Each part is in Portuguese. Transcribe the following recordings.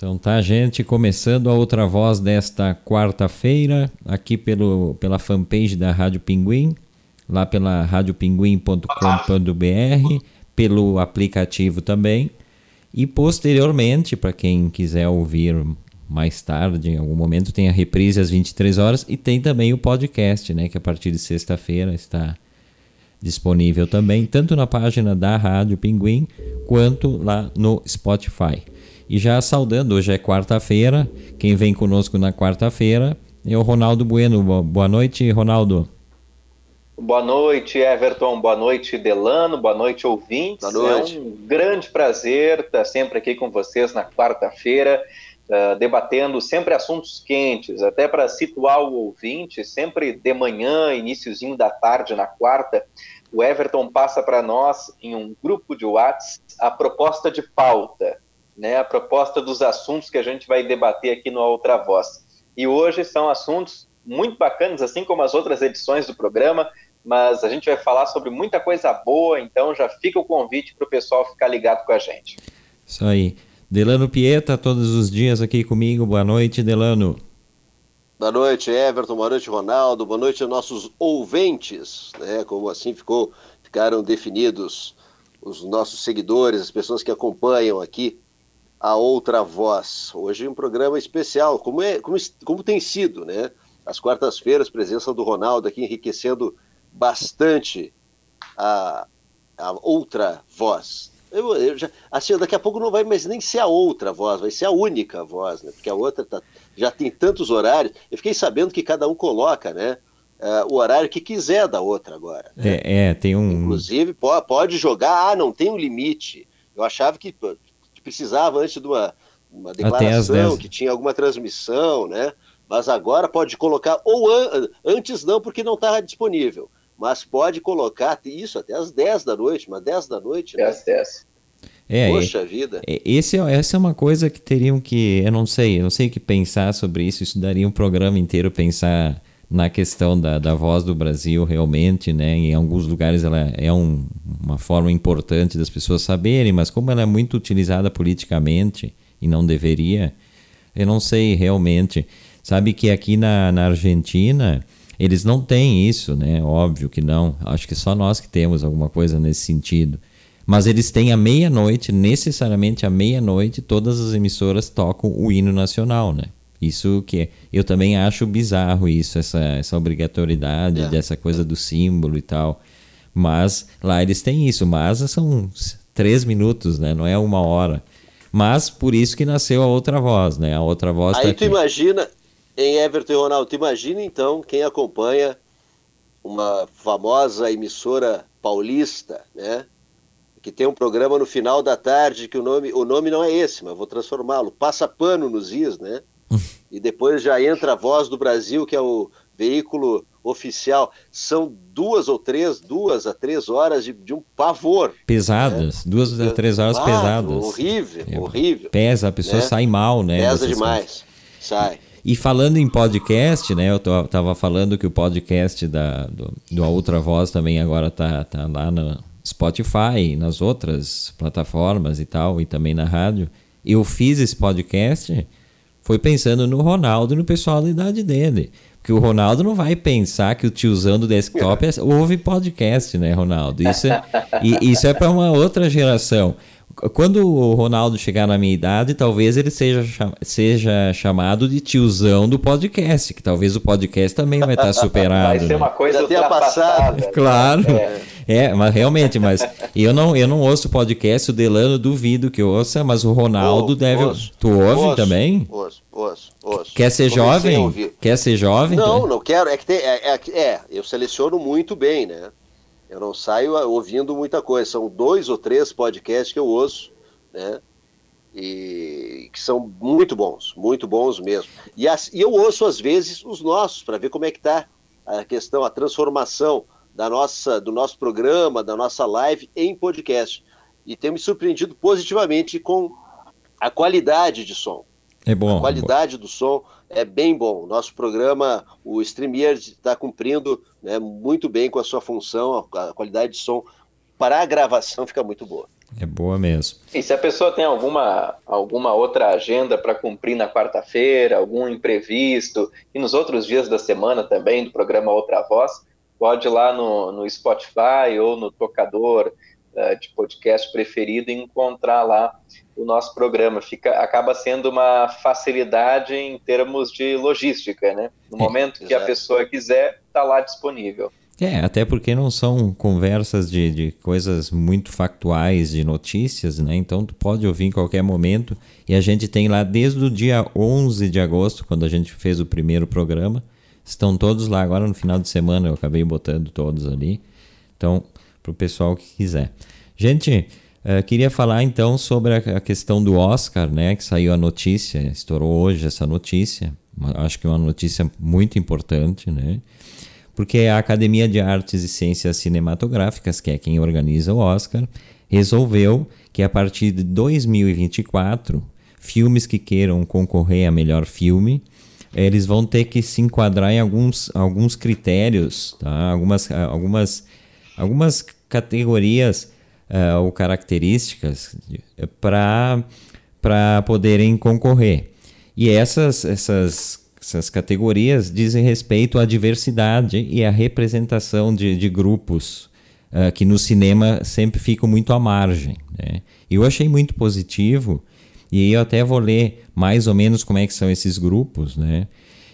Então tá, gente, começando a outra voz desta quarta-feira, aqui pelo, pela fanpage da Rádio Pinguim, lá pela radiopinguim.com.br, pelo aplicativo também. E posteriormente, para quem quiser ouvir mais tarde, em algum momento, tem a reprise às 23 horas e tem também o podcast, né, que a partir de sexta-feira está disponível também, tanto na página da Rádio Pinguim quanto lá no Spotify. E já saudando, hoje é quarta-feira. Quem vem conosco na quarta-feira é o Ronaldo Bueno. Boa noite, Ronaldo. Boa noite, Everton. Boa noite, Delano. Boa noite, ouvintes. Boa noite. É um grande prazer estar sempre aqui com vocês na quarta-feira, uh, debatendo sempre assuntos quentes, até para situar o ouvinte, sempre de manhã, iníciozinho da tarde, na quarta. O Everton passa para nós, em um grupo de WhatsApp, a proposta de pauta né, a proposta dos assuntos que a gente vai debater aqui no Outra Voz. E hoje são assuntos muito bacanas, assim como as outras edições do programa, mas a gente vai falar sobre muita coisa boa, então já fica o convite para o pessoal ficar ligado com a gente. Isso aí. Delano Pieta, todos os dias aqui comigo. Boa noite, Delano. Boa noite, Everton. Boa noite, Ronaldo. Boa noite aos nossos ouvintes, né? Como assim ficou, ficaram definidos os nossos seguidores, as pessoas que acompanham aqui a outra voz. Hoje um programa especial, como, é, como, como tem sido, né? Às quartas-feiras, presença do Ronaldo aqui enriquecendo bastante a, a outra voz. Eu, eu já, assim, daqui a pouco não vai mais nem ser a outra voz, vai ser a única voz, né? Porque a outra tá, já tem tantos horários. Eu fiquei sabendo que cada um coloca, né? Uh, o horário que quiser da outra agora. Né? É, é, tem um. Inclusive, pode, jogar, ah, não tem um limite. Eu achava que precisava antes de uma, uma declaração, que tinha alguma transmissão, né? Mas agora pode colocar, ou an antes não, porque não estava disponível, mas pode colocar isso até às 10 da noite, mas 10 da noite, né? Às 10. É, Poxa vida. Esse, é, essa é uma coisa que teriam que, eu não sei, eu não sei o que pensar sobre isso, isso daria um programa inteiro pensar na questão da, da voz do Brasil realmente, né? Em alguns lugares ela é um, uma forma importante das pessoas saberem, mas como ela é muito utilizada politicamente e não deveria, eu não sei realmente. Sabe que aqui na, na Argentina eles não têm isso, né? Óbvio que não. Acho que só nós que temos alguma coisa nesse sentido. Mas eles têm à meia-noite, necessariamente à meia-noite, todas as emissoras tocam o hino nacional, né? Isso que eu também acho bizarro isso, essa, essa obrigatoriedade é. dessa coisa do símbolo e tal. Mas lá eles têm isso, mas são três minutos, né? Não é uma hora. Mas por isso que nasceu a outra voz, né? A outra voz. Aí tá tu aqui. imagina, em Everton e Ronaldo, tu imagina então quem acompanha uma famosa emissora paulista, né? Que tem um programa no final da tarde que o nome, o nome não é esse, mas vou transformá-lo. Passa pano nos is, né? E depois já entra a Voz do Brasil, que é o veículo oficial. São duas ou três, duas a três horas de, de um pavor. Pesadas, né? duas a três horas ah, pesadas. Horrível, é, horrível. Pesa, a pessoa né? sai mal, né? Pesa demais, coisas. sai. E falando em podcast, né? Eu tava falando que o podcast da, do, do A Outra Voz também agora tá, tá lá no Spotify, nas outras plataformas e tal, e também na rádio. Eu fiz esse podcast foi pensando no Ronaldo e no pessoal da idade dele. Porque o Ronaldo não vai pensar que o tiozão do desktop é, ouve podcast, né, Ronaldo? Isso é, e, isso é para uma outra geração. Quando o Ronaldo chegar na minha idade, talvez ele seja, seja chamado de tiozão do podcast, que talvez o podcast também vai estar superado. Vai ser né? uma coisa ultrapassada. Claro. É. É, mas realmente, mas eu não, eu não ouço podcast, o Delano duvido que ouça, mas o Ronaldo oh, deve. Ouço, tu ouve ouço, também? Ouço, ouço, ouço. Quer ser jovem? Quer ser jovem? Não, então? não quero. É que tem, é, é, é, eu seleciono muito bem, né? Eu não saio ouvindo muita coisa. São dois ou três podcasts que eu ouço, né? E que são muito bons, muito bons mesmo. E, as, e eu ouço às vezes os nossos para ver como é que tá a questão, a transformação da nossa, do nosso programa, da nossa live em podcast. E tem me surpreendido positivamente com a qualidade de som. É bom. A qualidade é bom. do som é bem bom. Nosso programa, o Streamer está cumprindo né, muito bem com a sua função, a qualidade de som para a gravação fica muito boa. É boa mesmo. E se a pessoa tem alguma, alguma outra agenda para cumprir na quarta-feira, algum imprevisto, e nos outros dias da semana também, do programa Outra Voz, pode ir lá no, no Spotify ou no tocador uh, de podcast preferido e encontrar lá o nosso programa. Fica, acaba sendo uma facilidade em termos de logística, né? No é, momento que a pessoa quiser, está lá disponível. É, até porque não são conversas de, de coisas muito factuais, de notícias, né? Então tu pode ouvir em qualquer momento. E a gente tem lá desde o dia 11 de agosto, quando a gente fez o primeiro programa. Estão todos lá agora no final de semana, eu acabei botando todos ali. Então, para o pessoal que quiser. Gente, uh, queria falar então sobre a, a, questão do Oscar, né? Que saiu a notícia, estourou hoje essa notícia. Acho que é uma notícia muito importante, né? porque a Academia de Artes e Ciências Cinematográficas, que é quem organiza o Oscar, resolveu que a partir de 2024, filmes que queiram concorrer a melhor filme, eles vão ter que se enquadrar em alguns, alguns critérios, tá? algumas, algumas, algumas categorias uh, ou características para poderem concorrer. E essas, essas essas categorias dizem respeito à diversidade e à representação de, de grupos uh, que no cinema sempre ficam muito à margem. Né? Eu achei muito positivo e eu até vou ler mais ou menos como é que são esses grupos. Né?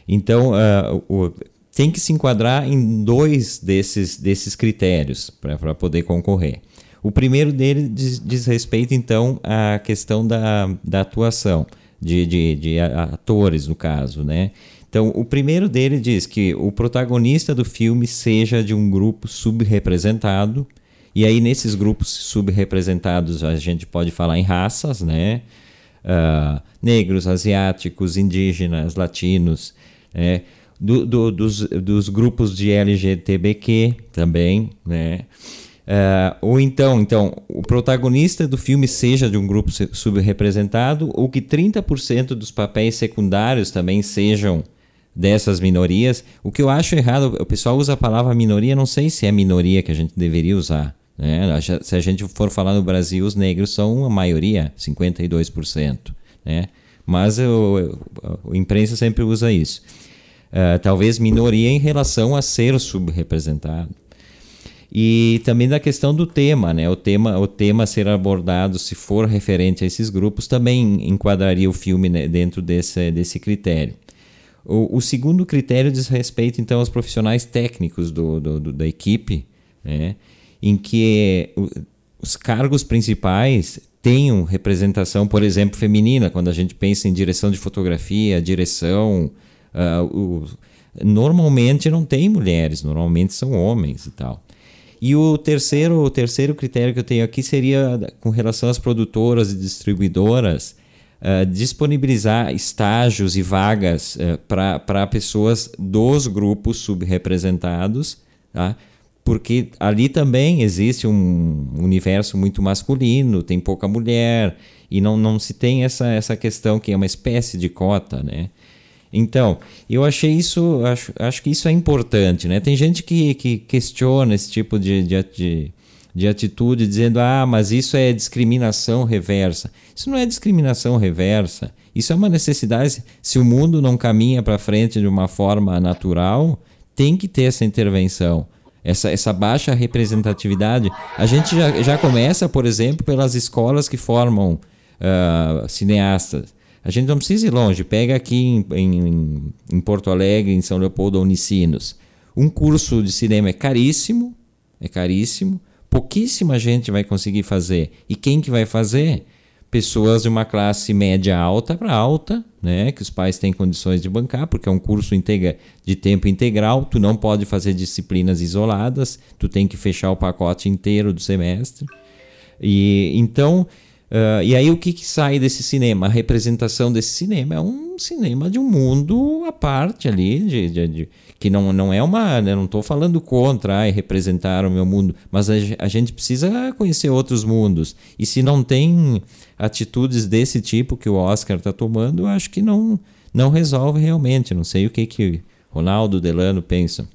Então, uh, o, tem que se enquadrar em dois desses, desses critérios para poder concorrer. O primeiro dele diz, diz, respeito, então, à questão da, da atuação de, de, de atores, no caso, né? Então, o primeiro dele diz que o protagonista do filme seja de um grupo subrepresentado, e aí nesses grupos subrepresentados a gente pode falar em raças, né? Uh, negros, asiáticos, indígenas, latinos, né? Do, do, dos, dos grupos de LGTBQ também, né? Uh, ou então, então, o protagonista do filme seja de um grupo subrepresentado, ou que 30% dos papéis secundários também sejam dessas minorias. O que eu acho errado, o pessoal usa a palavra minoria, não sei se é minoria que a gente deveria usar. Né? Se a gente for falar no Brasil, os negros são a maioria, 52%. Né? Mas a imprensa sempre usa isso. Uh, talvez minoria em relação a ser subrepresentado. E também da questão do tema, né? O tema, o tema a ser abordado, se for referente a esses grupos, também enquadraria o filme né, dentro desse, desse critério. O, o, segundo critério diz respeito, então, aos profissionais técnicos do, do, do da equipe, né? Em que os cargos principais tenham representação, por exemplo, feminina, quando a gente pensa em direção de fotografia, direção. Uh, o, normalmente não tem mulheres, normalmente são homens e tal. E o terceiro, o terceiro critério que eu tenho aqui seria com relação às produtoras e distribuidoras uh, disponibilizar estágios e vagas uh, para pessoas dos grupos subrepresentados, tá? Porque ali também existe um universo muito masculino, tem pouca mulher, e não, não se tem essa, essa questão que é uma espécie de cota, né? Então, eu achei isso, acho, acho que isso é importante, né? Tem gente que, que questiona esse tipo de, de, de atitude, dizendo, ah, mas isso é discriminação reversa. Isso não é discriminação reversa, isso é uma necessidade. Se o mundo não caminha para frente de uma forma natural, tem que ter essa intervenção. Essa, essa baixa representatividade. A gente já, já começa, por exemplo, pelas escolas que formam uh, cineastas. A gente não precisa ir longe. Pega aqui em, em, em Porto Alegre, em São Leopoldo, Unicinos. Um curso de cinema é caríssimo, é caríssimo. Pouquíssima gente vai conseguir fazer. E quem que vai fazer? Pessoas de uma classe média alta para alta, né? Que os pais têm condições de bancar, porque é um curso integra de tempo integral. Tu não pode fazer disciplinas isoladas. Tu tem que fechar o pacote inteiro do semestre. E então Uh, e aí o que, que, sai desse cinema? A representação desse cinema é um cinema de um mundo à parte ali, de, de, de que não, não é uma. Né, não estou falando contra ai, representar o meu mundo, mas a, a, gente precisa conhecer outros mundos. E se não tem atitudes desse tipo que o Oscar está tomando, eu acho que não, não resolve realmente. Não sei o que, que Ronaldo Delano pensa.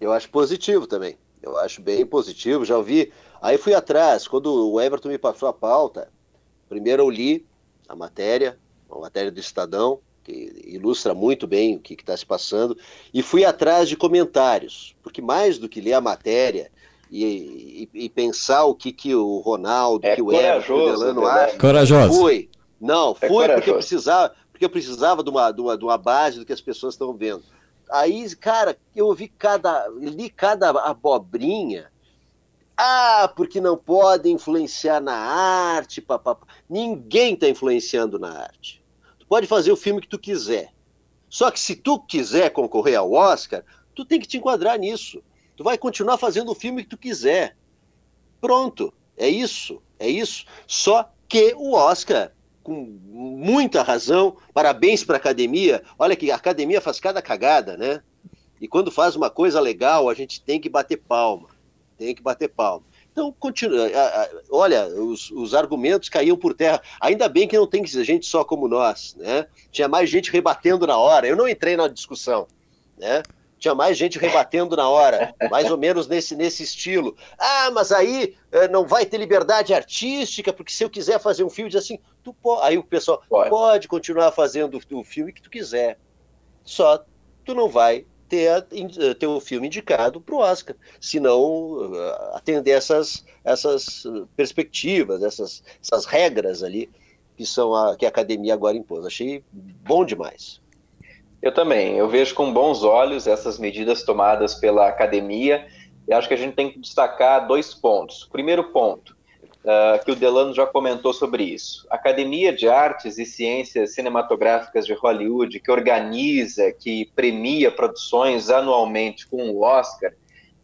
Eu acho positivo também. Eu acho bem positivo. Já ouvi Aí fui atrás, quando o Everton me passou a pauta, primeiro eu li a matéria, a matéria do Estadão, que ilustra muito bem o que está se passando, e fui atrás de comentários, porque mais do que ler a matéria e, e, e pensar o que, que o Ronaldo, é que o Everton, o Delano né? acham. Corajoso. Fui. Não, é fui porque eu precisava, porque eu precisava de uma, de uma, de uma base do que as pessoas estão vendo. Aí, cara, eu ouvi cada. li cada abobrinha. Ah, porque não pode influenciar na arte, papapá. Ninguém está influenciando na arte. Tu pode fazer o filme que tu quiser. Só que se tu quiser concorrer ao Oscar, tu tem que te enquadrar nisso. Tu vai continuar fazendo o filme que tu quiser. Pronto. É isso. É isso. Só que o Oscar com muita razão. Parabéns para a academia. Olha que a academia faz cada cagada, né? E quando faz uma coisa legal, a gente tem que bater palma. Tem que bater palma. Então, continua. Olha, os, os, argumentos caíam por terra. Ainda bem que não tem gente só como nós, né? Tinha mais gente rebatendo na hora. Eu não entrei na discussão, né? tinha mais gente rebatendo na hora, mais ou menos nesse, nesse estilo. Ah, mas aí eh, não vai ter liberdade artística, porque se eu quiser fazer um filme, diz assim, tu. Aí o pessoal pode. pode continuar fazendo o filme que tu quiser. Só tu não vai ter, ter o filme indicado para o Oscar, se não eh, atender essas, essas perspectivas, essas, essas regras ali que são a, que a academia agora impôs. Achei bom demais. Eu também. Eu vejo com bons olhos essas medidas tomadas pela academia e acho que a gente tem que destacar dois pontos. Primeiro ponto, uh, que o Delano já comentou sobre isso. A Academia de Artes e Ciências Cinematográficas de Hollywood, que organiza, que premia produções anualmente com o Oscar,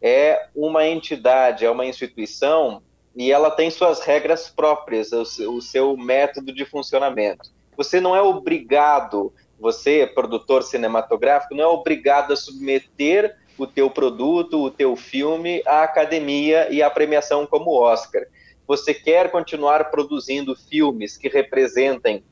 é uma entidade, é uma instituição e ela tem suas regras próprias, o seu, método de funcionamento. Você não é obrigado você, produtor cinematográfico, não é obrigado a submeter o teu produto, o teu filme à academia e à premiação como Oscar. Você quer continuar produzindo filmes que representem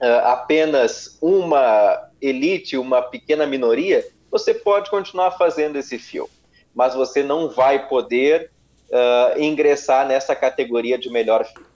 uh, apenas uma elite, uma pequena minoria, você pode continuar fazendo esse filme, mas você não vai poder uh, ingressar nessa categoria de melhor filme.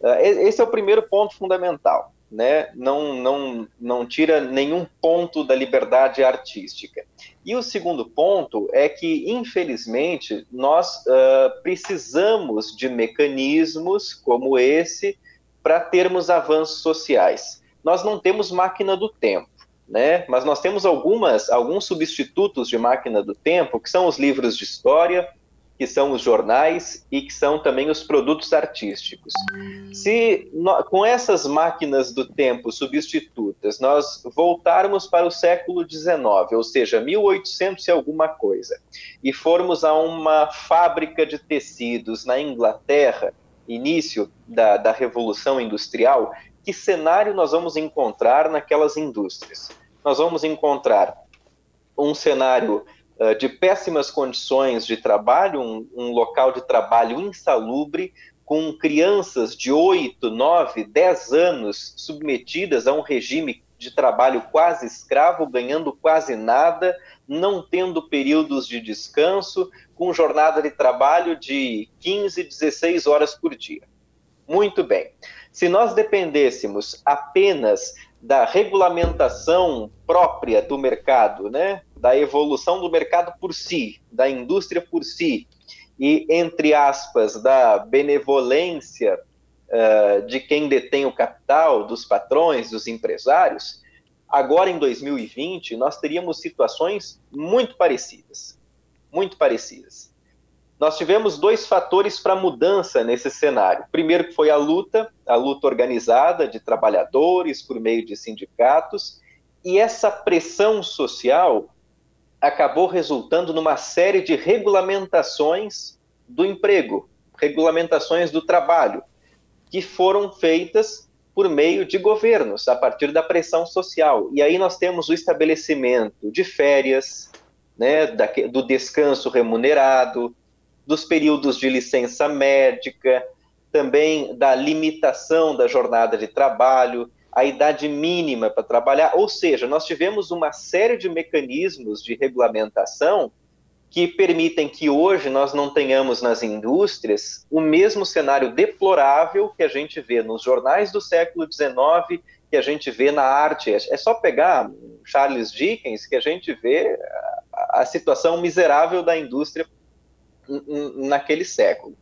Uh, esse é o primeiro ponto fundamental né, não, não, não tira nenhum ponto da liberdade artística. E o segundo ponto é que, infelizmente, nós uh, precisamos de mecanismos como esse para termos avanços sociais. Nós não temos máquina do tempo. Né? Mas nós temos algumas, alguns substitutos de máquina do tempo, que são os livros de história, que são os jornais e que são também os produtos artísticos. Se com essas máquinas do tempo substitutas nós voltarmos para o século XIX, ou seja, 1800 e alguma coisa, e formos a uma fábrica de tecidos na Inglaterra, início da, da Revolução Industrial, que cenário nós vamos encontrar naquelas indústrias? Nós vamos encontrar um cenário de péssimas condições de trabalho, um, um local de trabalho insalubre, com crianças de 8, 9, 10 anos submetidas a um regime de trabalho quase escravo, ganhando quase nada, não tendo períodos de descanso, com jornada de trabalho de 15, 16 horas por dia. Muito bem. Se nós dependêssemos apenas da regulamentação própria do mercado, né, da evolução do mercado por si, da indústria por si, e, entre aspas, da benevolência uh, de quem detém o capital, dos patrões, dos empresários, agora em 2020 nós teríamos situações muito parecidas. Muito parecidas. Nós tivemos dois fatores para mudança nesse cenário. Primeiro que foi a luta, a luta organizada de trabalhadores por meio de sindicatos, e essa pressão social acabou resultando numa série de regulamentações do emprego, regulamentações do trabalho, que foram feitas por meio de governos, a partir da pressão social. E aí nós temos o estabelecimento de férias, né, do descanso remunerado, dos períodos de licença médica, também da limitação da jornada de trabalho, a idade mínima para trabalhar, ou seja, nós tivemos uma série de mecanismos de regulamentação que permitem que hoje nós não tenhamos nas indústrias o mesmo cenário deplorável que a gente vê nos jornais do século XIX, que a gente vê na arte. É só pegar Charles Dickens que a gente vê a, a situação miserável da indústria naquele século.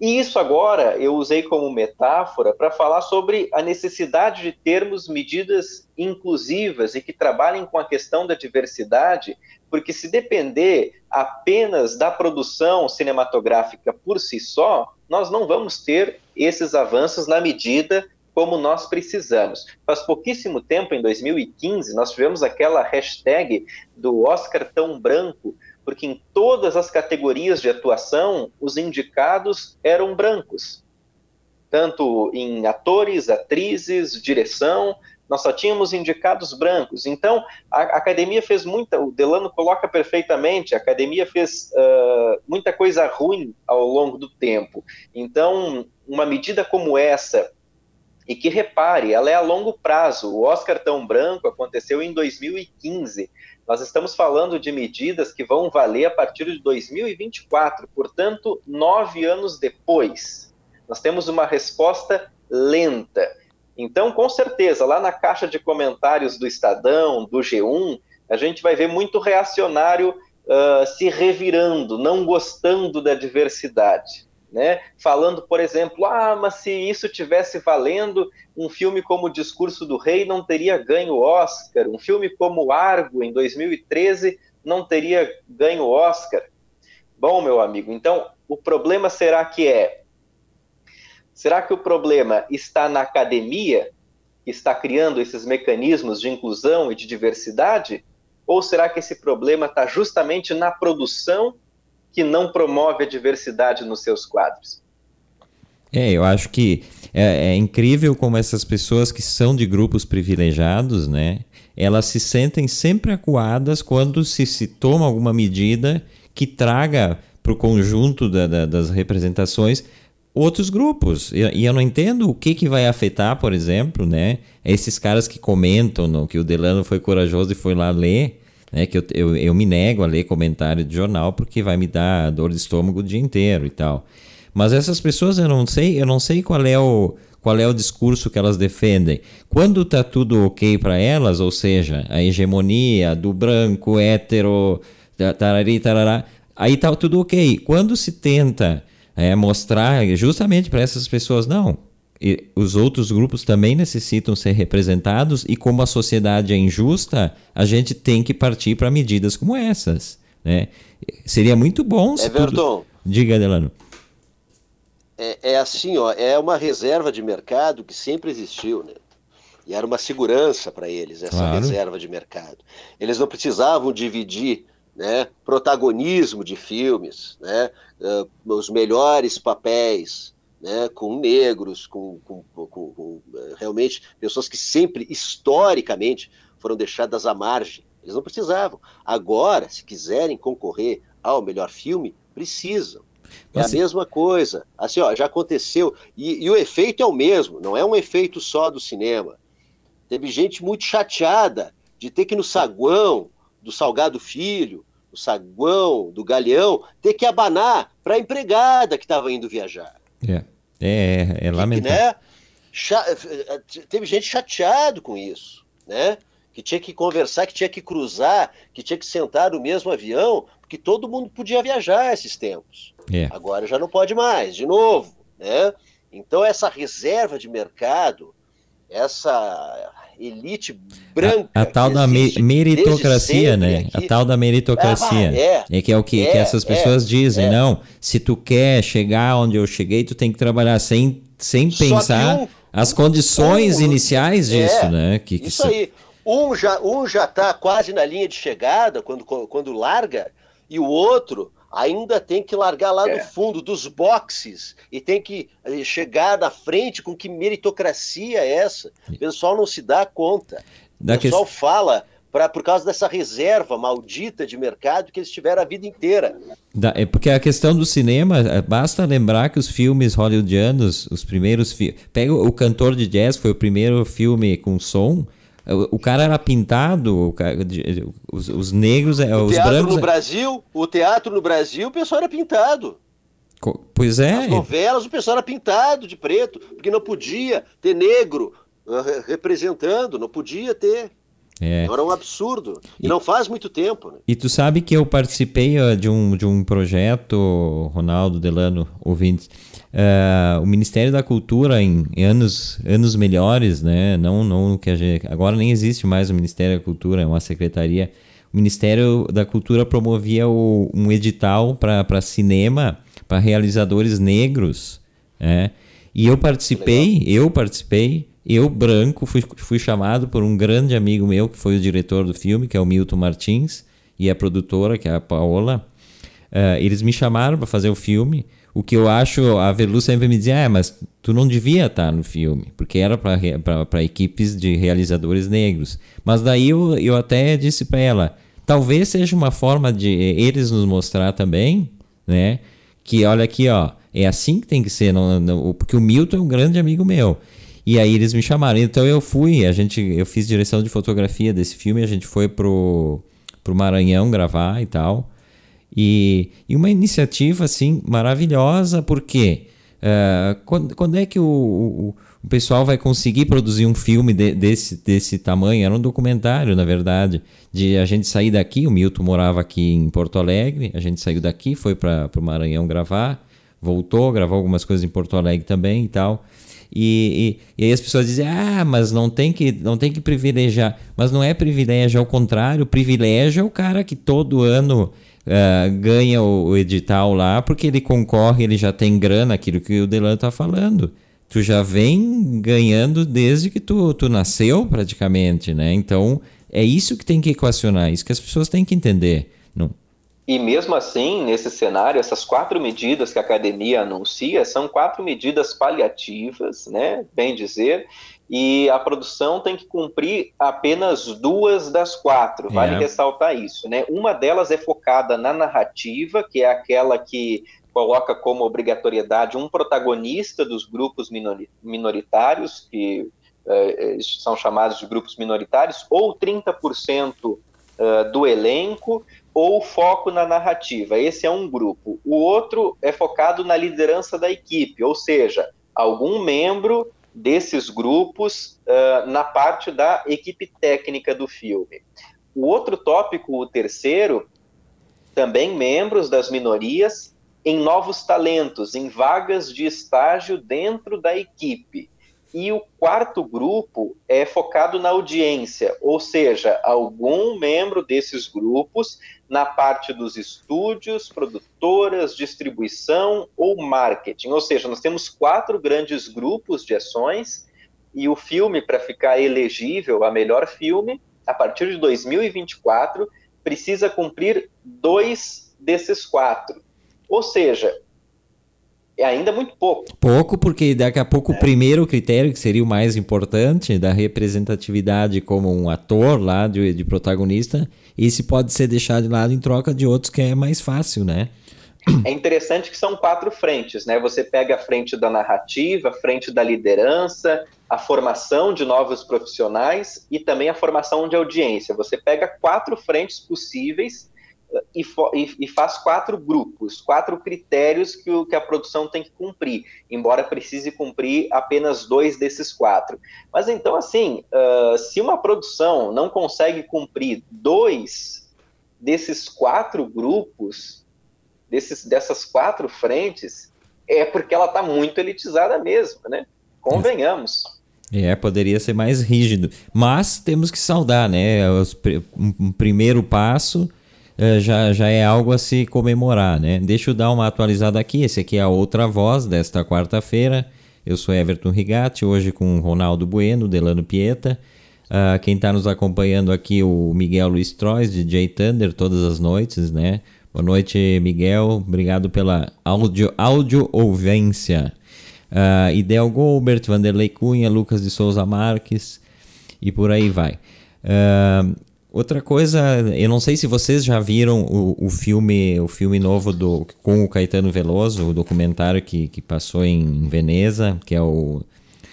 E isso agora eu usei como metáfora para falar sobre a necessidade de termos medidas inclusivas e que trabalhem com a questão da diversidade, porque se depender apenas da produção cinematográfica por si só, nós não vamos ter esses avanços na medida como nós precisamos. Faz pouquíssimo tempo, em 2015, nós tivemos aquela hashtag do Oscar tão branco, porque em todas as categorias de atuação os indicados eram brancos. Tanto em atores, atrizes, direção, nós só tínhamos indicados brancos. Então, a, academia fez muita, o Delano coloca perfeitamente, a academia fez uh, muita coisa ruim ao longo do tempo. Então, uma medida como essa, e que repare, ela é a longo prazo. O Oscar tão branco aconteceu em 2015. Nós estamos falando de medidas que vão valer a partir de 2024, portanto, nove anos depois. Nós temos uma resposta lenta. Então, com certeza, lá na caixa de comentários do Estadão, do G1, a gente vai ver muito reacionário uh, se revirando, não gostando da diversidade né? Falando, por exemplo, ah, mas se isso tivesse valendo, um filme como O Discurso do Rei não teria ganho Oscar, um filme como Argo, em 2013, não teria ganho Oscar. Bom, meu amigo, então o problema será que é. Será que o problema está na academia, que está criando esses mecanismos de inclusão e de diversidade? Ou será que esse problema está justamente na produção que não promove a diversidade nos seus quadros. É, eu acho que é, é, incrível como essas pessoas que são de grupos privilegiados, né, elas se sentem sempre acuadas quando se, se toma alguma medida que traga para o conjunto da, da, das representações outros grupos. E, e, eu não entendo o que, que vai afetar, por exemplo, né, esses caras que comentam no, que o Delano foi corajoso e foi lá ler né? Que eu, eu, eu me nego a ler comentário de jornal porque vai me dar dor de estômago o dia inteiro e tal. Mas essas pessoas eu não sei, eu não sei qual é o qual é o discurso que elas defendem. Quando tá tudo ok para elas, ou seja, a hegemonia do branco, hétero, tarari, tarará, aí tá tudo ok. Quando se tenta é, mostrar justamente para essas pessoas, não, os outros grupos também necessitam ser representados e como a sociedade é injusta, a gente tem que partir para medidas como essas, né? Seria muito bom se Everton, tudo... Diga, Delano. É, é assim, ó, é uma reserva de mercado que sempre existiu, né? E era uma segurança para eles, essa claro. reserva de mercado. Eles não precisavam dividir né, protagonismo de filmes, né, uh, os melhores papéis, né, com negros, com, com, com, com, eh, realmente pessoas que sempre, historicamente, foram deixadas à margem. Eles não precisavam. Agora, se quiserem concorrer ao melhor filme, precisam. É a mesma coisa. Assim, ó, já aconteceu. E, e, o efeito é o mesmo, não é um efeito só do cinema. Teve gente muito chateada de ter que ir no saguão do Salgado Filho, no saguão do Galeão, ter que abanar para a empregada que estava indo viajar. Yeah. É. É, é, lamentável. Né? Teve gente chateado com isso, né? Que tinha que conversar, que tinha que cruzar, que tinha que sentar no mesmo avião, porque todo mundo podia viajar esses tempos. É. Agora já não pode mais, de novo, né? Então essa reserva de mercado, essa elite branca. A, a tal da me meritocracia, né? Aqui. A tal da meritocracia. Ah, é, é que é o que, é, que essas pessoas é, dizem. É. Não, se tu quer chegar onde eu cheguei, tu tem que trabalhar sem, sem pensar um, as condições um, iniciais é, disso, né? Que, que isso aí. Um já, um já tá quase na linha de chegada quando, quando larga, e o outro ainda tem que largar lá é. do fundo dos boxes e tem que eh, chegar na frente com que meritocracia é essa. O pessoal não se dá conta. Da o pessoal que... fala pra, por causa dessa reserva maldita de mercado que eles tiveram a vida inteira. Da, é porque a questão do cinema, eh, basta lembrar que os filmes hollywoodianos, os primeiros filmes. Pega o Cantor de Jazz, foi o primeiro filme com som. O, o cara era pintado, cara, os, os, negros, é, o os teatro brancos. no é Brasil, o teatro no Brasil, o pessoal era pintado. Pois é. As novelas, o pessoal era pintado de preto, porque não podia ter negro uh, representando, não podia ter. É. Era um absurdo. E, e, não faz muito tempo. Né? E tu sabe que eu participei uh, de, um, de um projeto, Ronaldo Delano, ouvintes, uh, o Ministério da Cultura em, anos, anos melhores, né? Não, não que gente, agora nem existe mais o Ministério da Cultura, é uma secretaria. O Ministério da Cultura promovia o, um edital para cinema para realizadores negros, né? E eu participei, Legal. eu participei eu, branco, fui, fui chamado por um grande amigo meu, que foi o diretor do filme, que é o Milton Martins, e a produtora, que é a Paola. Uh, eles me chamaram para fazer o filme. O que eu acho, a Velu sempre me dizia, ah, mas tu não devia estar no filme, porque era para equipes de realizadores negros. Mas daí eu, eu até disse para ela, talvez seja uma forma de eles nos mostrar também, né? Que olha aqui, ó, é assim que tem que ser, não, não, porque o Milton é um grande amigo meu. E aí eles me chamaram. Então eu fui, a gente, eu fiz direção de fotografia desse filme, a gente foi pro, pro Maranhão gravar e tal. E, e uma iniciativa assim maravilhosa, porque uh, quando, quando é que o, o, o, pessoal vai conseguir produzir um filme de, desse, desse tamanho? Era um documentário, na verdade, de a gente sair daqui. O Milton morava aqui em Porto Alegre, a gente saiu daqui, foi para o Maranhão gravar, voltou, gravou algumas coisas em Porto Alegre também e tal. E, e, e, aí as pessoas dizem, ah, mas não tem que, não tem que privilegiar. Mas não é privilégio, ao contrário, privilégio é o cara que todo ano uh, ganha o, o, edital lá, porque ele concorre, ele já tem grana, aquilo que o Delano está falando. Tu já vem ganhando desde que tu, tu nasceu, praticamente, né? Então, é isso que tem que equacionar, isso que as pessoas têm que entender. Não, e mesmo assim, nesse cenário, essas quatro medidas que a academia anuncia são quatro medidas paliativas, né, bem dizer, e a produção tem que cumprir apenas duas das quatro, vale é. ressaltar isso, né? Uma delas é focada na narrativa, que é aquela que coloca como obrigatoriedade um protagonista dos grupos minoritários, que eh, são chamados de grupos minoritários, ou 30% uh, do elenco ou foco na narrativa. Esse é um grupo. O outro é focado na liderança da equipe, ou seja, algum membro desses grupos uh, na parte da equipe técnica do filme. O outro tópico, o terceiro, também membros das minorias em novos talentos, em vagas de estágio dentro da equipe. E o quarto grupo é focado na audiência, ou seja, algum membro desses grupos na parte dos estúdios, produtoras, distribuição ou marketing. Ou seja, nós temos quatro grandes grupos de ações e o filme, para ficar elegível a melhor filme, a partir de 2024, precisa cumprir dois desses quatro. Ou seja, é ainda muito pouco. Pouco, porque daqui a pouco é. o primeiro critério, que seria o mais importante, da representatividade como um ator lá, de, de protagonista, esse pode ser deixado de lado em troca de outros que é mais fácil, né? É interessante que são quatro frentes, né? Você pega a frente da narrativa, a frente da liderança, a formação de novos profissionais e também a formação de audiência. Você pega quatro frentes possíveis e, e, faz quatro grupos, quatro critérios que, o, que a produção tem que cumprir, embora precise cumprir apenas dois desses quatro. Mas então, assim, uh, se uma produção não consegue cumprir dois desses quatro grupos, desses, dessas quatro frentes, é porque ela está muito elitizada mesmo, né? Convenhamos. É, poderia ser mais rígido. Mas temos que saudar, né? Um primeiro passo já, já é algo a se comemorar, né? Deixa eu dar uma atualizada aqui. Esse aqui é a outra voz desta quarta-feira. Eu sou Everton Rigatti, hoje com Ronaldo Bueno, Delano Pieta. Uh, quem está nos acompanhando aqui, o Miguel Luiz Trois, DJ Thunder, todas as noites, né? Boa noite, Miguel. Obrigado pela áudio, áudio ouvência. Uh, Idel Goldberg, Vanderlei Cunha, Lucas de Souza Marques e por aí vai. Uh, Outra coisa, eu não sei se vocês já viram o, o filme o filme novo do, com o Caetano Veloso, o documentário que, que passou em Veneza, que é o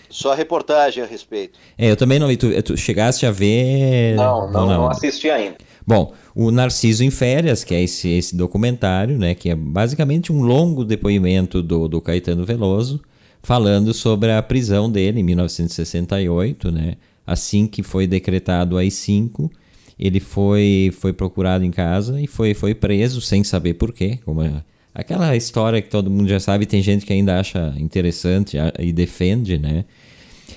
Só reportagem a respeito. É, eu também não vi. Tu, tu chegaste a ver. Não, não, não, não assisti ainda. Bom, o Narciso em Férias, que é esse, esse documentário, né, que é basicamente um longo depoimento do, do Caetano Veloso, falando sobre a prisão dele em 1968, né, assim que foi decretado o AI-5, ele foi, foi procurado em casa e foi, foi preso sem saber porquê, como é, aquela história que todo mundo já sabe, tem gente que ainda acha interessante e defende, né,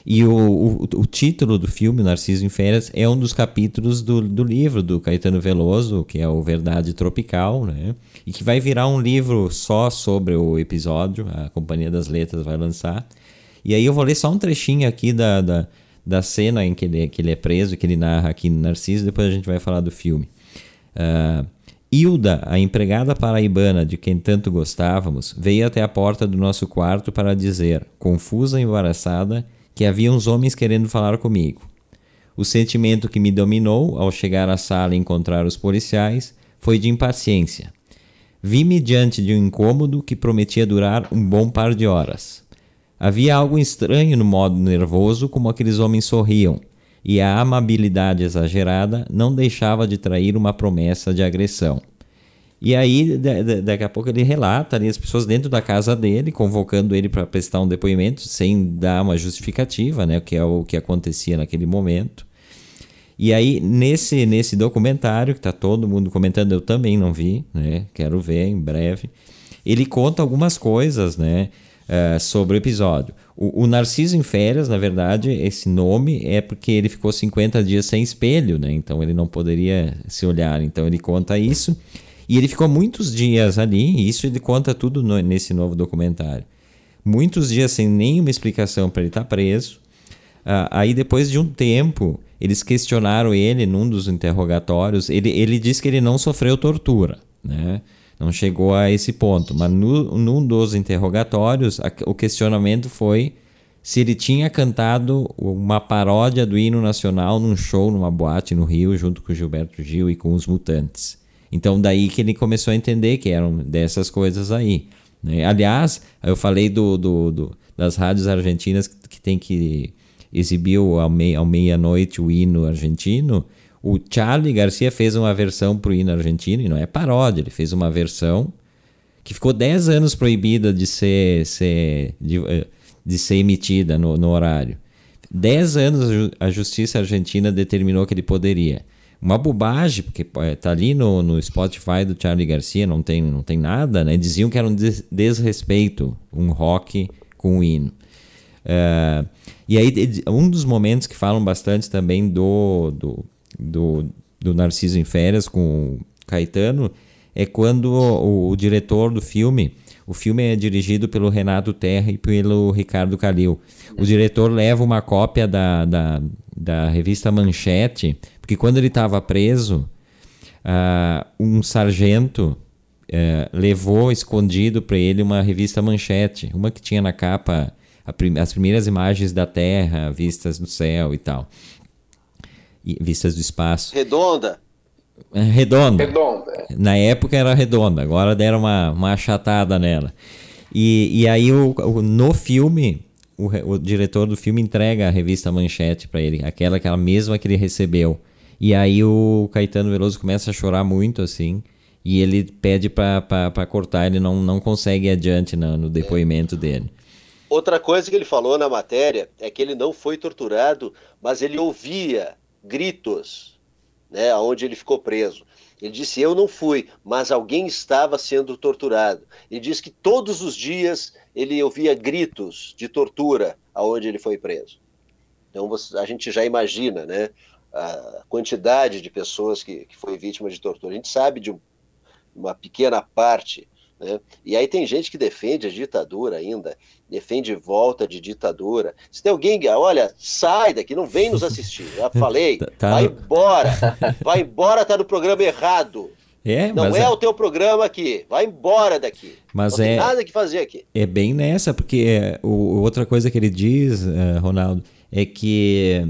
e o, o, o, título do filme, Narciso em Férias, é um dos capítulos do, do livro do Caetano Veloso, que é o Verdade Tropical, né? E que vai virar um livro só sobre o episódio, a Companhia das Letras vai lançar. E aí eu vou ler só um trechinho aqui da, da, da cena em que ele, que ele é preso, que ele narra aqui no Narciso, depois a gente vai falar do filme. Uh, Hilda, a empregada paraibana de quem tanto gostávamos, veio até a porta do nosso quarto para dizer, confusa e embaraçada, que havia uns homens querendo falar comigo. O sentimento que me dominou ao chegar à sala e encontrar os policiais foi de impaciência. Vi-me diante de um incômodo que prometia durar um bom par de horas. Havia algo estranho no modo nervoso como aqueles homens sorriam, e a amabilidade exagerada não deixava de trair uma promessa de agressão. E aí, daqui a pouco, ele relata ali as pessoas dentro da casa dele, convocando ele para prestar um depoimento, sem dar uma justificativa, né? Que é o que acontecia naquele momento. E aí, nesse, nesse documentário, que está todo mundo comentando, eu também não vi, né? Quero ver em breve. Ele conta algumas coisas, né? Uh, sobre o episódio. O, o, Narciso em Férias, na verdade, esse nome é porque ele ficou 50 dias sem espelho, né? Então ele não poderia se olhar. Então ele conta isso. E ele ficou muitos dias ali, e isso ele conta tudo no, nesse novo documentário. Muitos dias sem nenhuma explicação para ele estar tá preso. Uh, aí, depois de um tempo, eles questionaram ele num dos interrogatórios. Ele, ele disse que ele não sofreu tortura, né? Não chegou a esse ponto. Mas no, num dos interrogatórios, a, o questionamento foi se ele tinha cantado uma paródia do hino nacional num show, numa boate no Rio, junto com Gilberto Gil e com os Mutantes. Então, daí que ele começou a entender que eram dessas coisas aí. Né? Aliás, eu falei do, do, do, das rádios argentinas que tem que exibir ao, mei, ao meia-noite o hino argentino. O Charlie Garcia fez uma versão para o hino argentino, e não é paródia, ele fez uma versão que ficou 10 anos proibida de ser, ser, de, eh, de ser emitida no, no horário. 10 anos a justiça argentina determinou que ele poderia uma bobagem, porque é, tá ali no, no Spotify do Charlie Garcia, não tem, não tem nada, né? Diziam que era um des desrespeito, um rock com um hino. Uh, e aí, um dos momentos que falam bastante também do, do, do, do Narciso em Férias com o Caetano é quando o, o, diretor do filme, o filme é dirigido pelo Renato Terra e pelo Ricardo Calil. O diretor leva uma cópia da, da, da revista Manchete porque quando ele estava preso, uh, um sargento uh, levou escondido para ele uma revista Manchete, uma que tinha na capa as primeiras imagens da Terra, vistas do céu e tal. Vistas do espaço. Redonda? É, redonda. Redonda. Na época era redonda, agora deram uma, uma achatada nela. E, e aí o, o no filme o, o, diretor do filme entrega a revista Manchete para ele, aquela, aquela mesma que ele recebeu. E aí o Caetano Veloso começa a chorar muito, assim. E ele pede para cortar, ele não, não consegue ir adiante no, no depoimento é. dele. Outra coisa que ele falou na matéria é que ele não foi torturado, mas ele ouvia gritos, né, onde ele ficou preso. Ele disse: Eu não fui, mas alguém estava sendo torturado. Ele disse que todos os dias ele ouvia gritos de tortura aonde ele foi preso. Então a gente já imagina, né? a quantidade de pessoas que, que foi vítima de tortura. A gente sabe de uma pequena parte. Né? E aí tem gente que defende a ditadura ainda, defende volta de ditadura. Se tem alguém, olha, sai daqui, não vem nos assistir. Já falei, tá, tá vai embora, vai embora, tá no programa errado. É, não é, é, o teu programa aqui. Vai embora daqui. Mas não é, tem nada que fazer aqui. É bem nessa, porque é, o, outra coisa que ele diz, uh, Ronaldo, é que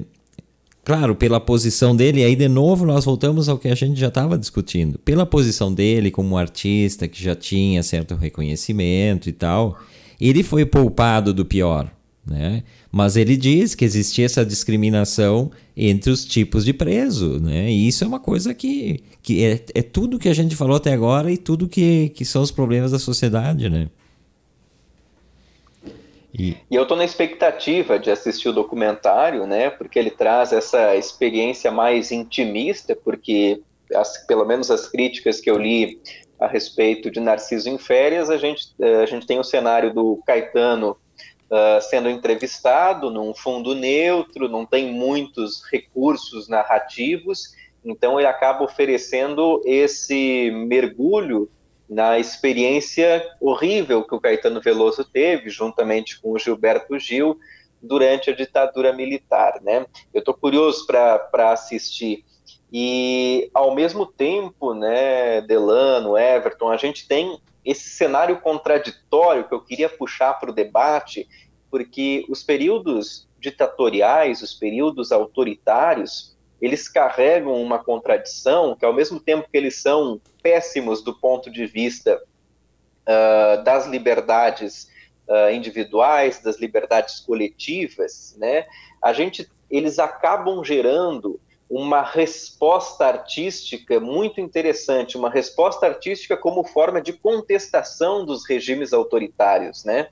Claro, pela posição dele, aí de novo nós voltamos ao que a gente já estava discutindo. Pela posição dele como artista que já tinha certo reconhecimento e tal, ele foi poupado do pior, né? Mas ele diz que existia essa discriminação entre os tipos de preso, né? E isso é uma coisa que, que é, é tudo que a gente falou até agora e tudo que, que são os problemas da sociedade, né? E... e eu estou na expectativa de assistir o documentário, né? Porque ele traz essa experiência mais intimista, porque as, pelo menos as críticas que eu li a respeito de Narciso em Férias, a gente, eh, a gente tem o cenário do Caetano uh, sendo entrevistado num fundo neutro, não tem muitos recursos narrativos, então ele acaba oferecendo esse mergulho na experiência horrível que o Caetano Veloso teve, juntamente com o Gilberto Gil, durante a ditadura militar. Né? Eu estou curioso para assistir. E, ao mesmo tempo, né, Delano, Everton, a gente tem esse cenário contraditório que eu queria puxar para o debate, porque os períodos ditatoriais, os períodos autoritários, eles carregam uma contradição que, ao mesmo tempo que eles são péssimos do ponto de vista uh, das liberdades uh, individuais, das liberdades coletivas, né, a gente, eles acabam gerando uma resposta artística muito interessante, uma resposta artística como forma de contestação dos regimes autoritários, né?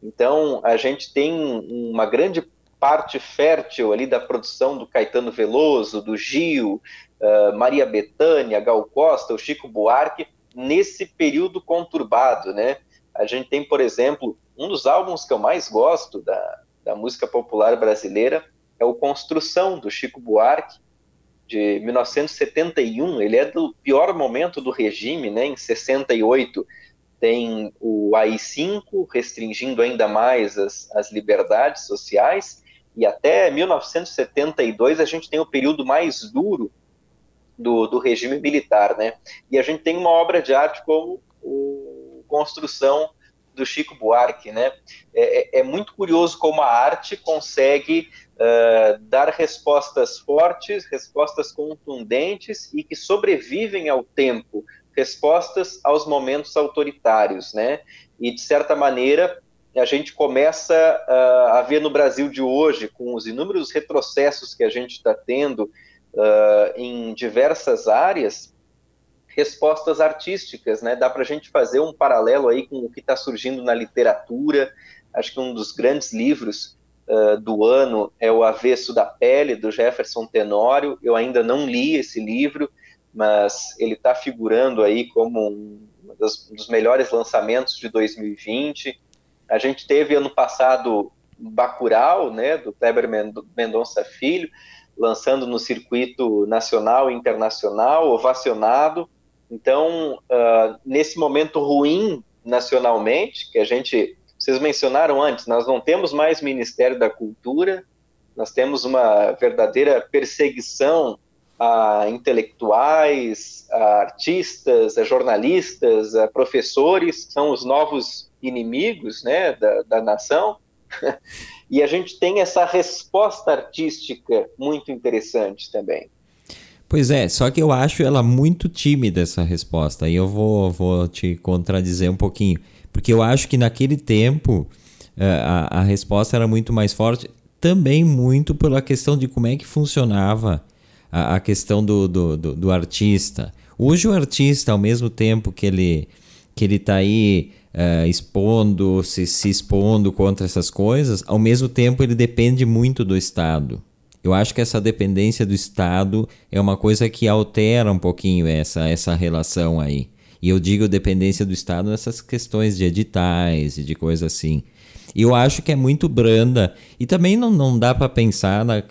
Então, a gente tem uma grande parte fértil ali da produção do Caetano Veloso, do Gil, uh, Maria Bethânia, Gal Costa, o Chico Buarque, nesse período conturbado, né? A gente tem, por exemplo, um dos álbuns que eu mais gosto da, da música popular brasileira é o Construção, do Chico Buarque, de 1971. Ele é do pior momento do regime, né? Em 68 tem o AI-5 restringindo ainda mais as, as liberdades sociais, e até 1972 a gente tem o período mais duro do, do regime militar, né? E a gente tem uma obra de arte como o Construção do Chico Buarque, né? É, é, é muito curioso como a arte consegue uh, dar respostas fortes, respostas contundentes e que sobrevivem ao tempo, respostas aos momentos autoritários, né? E de certa maneira a gente começa uh, a ver no Brasil de hoje, com os inúmeros retrocessos que a gente está tendo uh, em diversas áreas, respostas artísticas, né? Dá para a gente fazer um paralelo aí com o que está surgindo na literatura. Acho que um dos grandes livros uh, do ano é O Avesso da Pele, do Jefferson Tenório. Eu ainda não li esse livro, mas ele está figurando aí como um, um dos melhores lançamentos de 2020 a gente teve ano passado Bacurau, né, do Kleber Mendonça Filho, lançando no circuito nacional e internacional, ovacionado. Então, uh, nesse momento ruim nacionalmente, que a gente, vocês mencionaram antes, nós não temos mais Ministério da Cultura, nós temos uma verdadeira perseguição a intelectuais, a artistas, a jornalistas, a professores, são os novos inimigos né, da, da nação, e a gente tem essa resposta artística muito interessante também. Pois é, só que eu acho ela muito tímida essa resposta, e eu vou, vou te contradizer um pouquinho, porque eu acho que naquele tempo eh, a, a resposta era muito mais forte, também muito pela questão de como é que funcionava a, a questão do, do, do, do artista. Hoje o artista, ao mesmo tempo que ele que ele está aí uh, expondo, se, se expondo contra essas coisas, ao mesmo tempo ele depende muito do Estado. Eu acho que essa dependência do Estado é uma coisa que altera um pouquinho essa, essa relação aí. E eu digo dependência do Estado nessas questões de editais e de coisas assim. Eu acho que é muito branda. E também não, não dá para pensar na,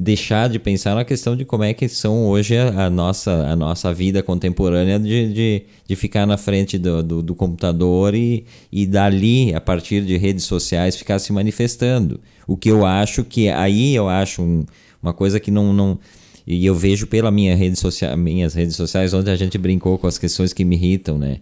deixar de pensar na questão de como é que são hoje a, a nossa, a nossa vida contemporânea de, de, de ficar na frente do, do, do, computador e, e dali, a partir de redes sociais, ficar se manifestando. O que eu acho que aí eu acho um, uma coisa que não, não e eu vejo pela minha rede social, minhas redes sociais onde a gente brincou com as questões que me irritam, né?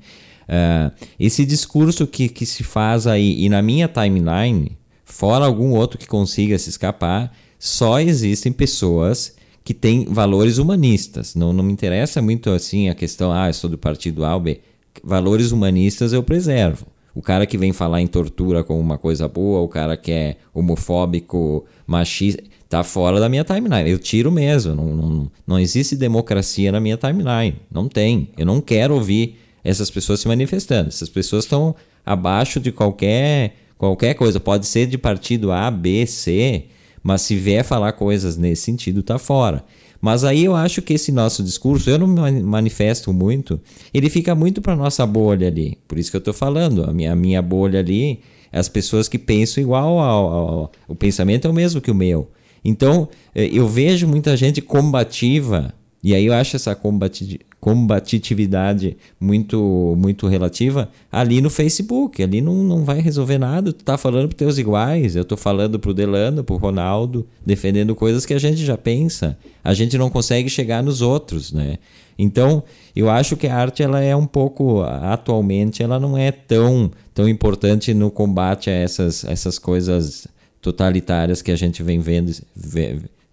Uh, esse discurso que, que se faz aí e na minha timeline, fora algum outro que consiga se escapar, só existem pessoas que têm valores humanistas. Não, não me interessa muito assim a questão, ah, eu sou do partido A ou B. Valores humanistas eu preservo. O cara que vem falar em tortura como uma coisa boa, o cara que é homofóbico, machista, tá fora da minha timeline. Eu tiro mesmo. Não, não, não existe democracia na minha timeline. Não tem. Eu não quero ouvir essas pessoas se manifestando. Essas pessoas estão abaixo de qualquer, qualquer coisa. Pode ser de partido A, B, C, mas se vier falar coisas nesse sentido, tá fora. Mas aí eu acho que esse nosso discurso, eu não me manifesto muito, ele fica muito para nossa bolha ali. Por isso que eu estou falando, a minha, a minha bolha ali, as pessoas que pensam igual ao, ao, ao, O pensamento é o mesmo que o meu. Então, eh, eu vejo muita gente combativa, e aí eu acho essa combati combatitividade muito muito relativa ali no Facebook. Ali não, não vai resolver nada. Tu tá falando para teus iguais, eu tô falando pro Delano, pro Ronaldo, defendendo coisas que a gente já pensa. A gente não consegue chegar nos outros, né? Então, eu acho que a arte ela é um pouco atualmente ela não é tão tão importante no combate a essas essas coisas totalitárias que a gente vem vendo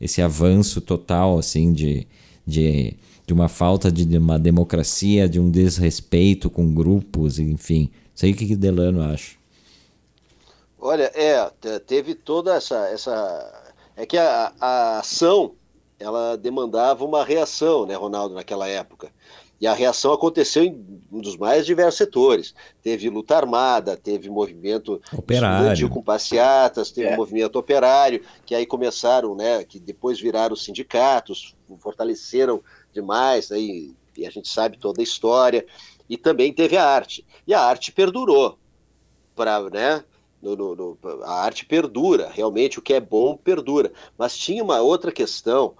esse avanço total assim de, de de uma falta de uma democracia, de um desrespeito com grupos, enfim. Sei o que Delano acha. Olha, é, teve toda essa. essa é que a, a ação ela demandava uma reação, né, Ronaldo, naquela época. E a reação aconteceu em um dos mais diversos setores. Teve luta armada, teve movimento operário com passeatas, teve é. movimento operário, que aí começaram, né, que depois viraram sindicatos, fortaleceram demais, aí, e a gente sabe toda a história, e também teve a arte. E a arte perdurou, para, né, no, no, no, a arte perdura, realmente o que é bom perdura. Mas tinha uma outra questão,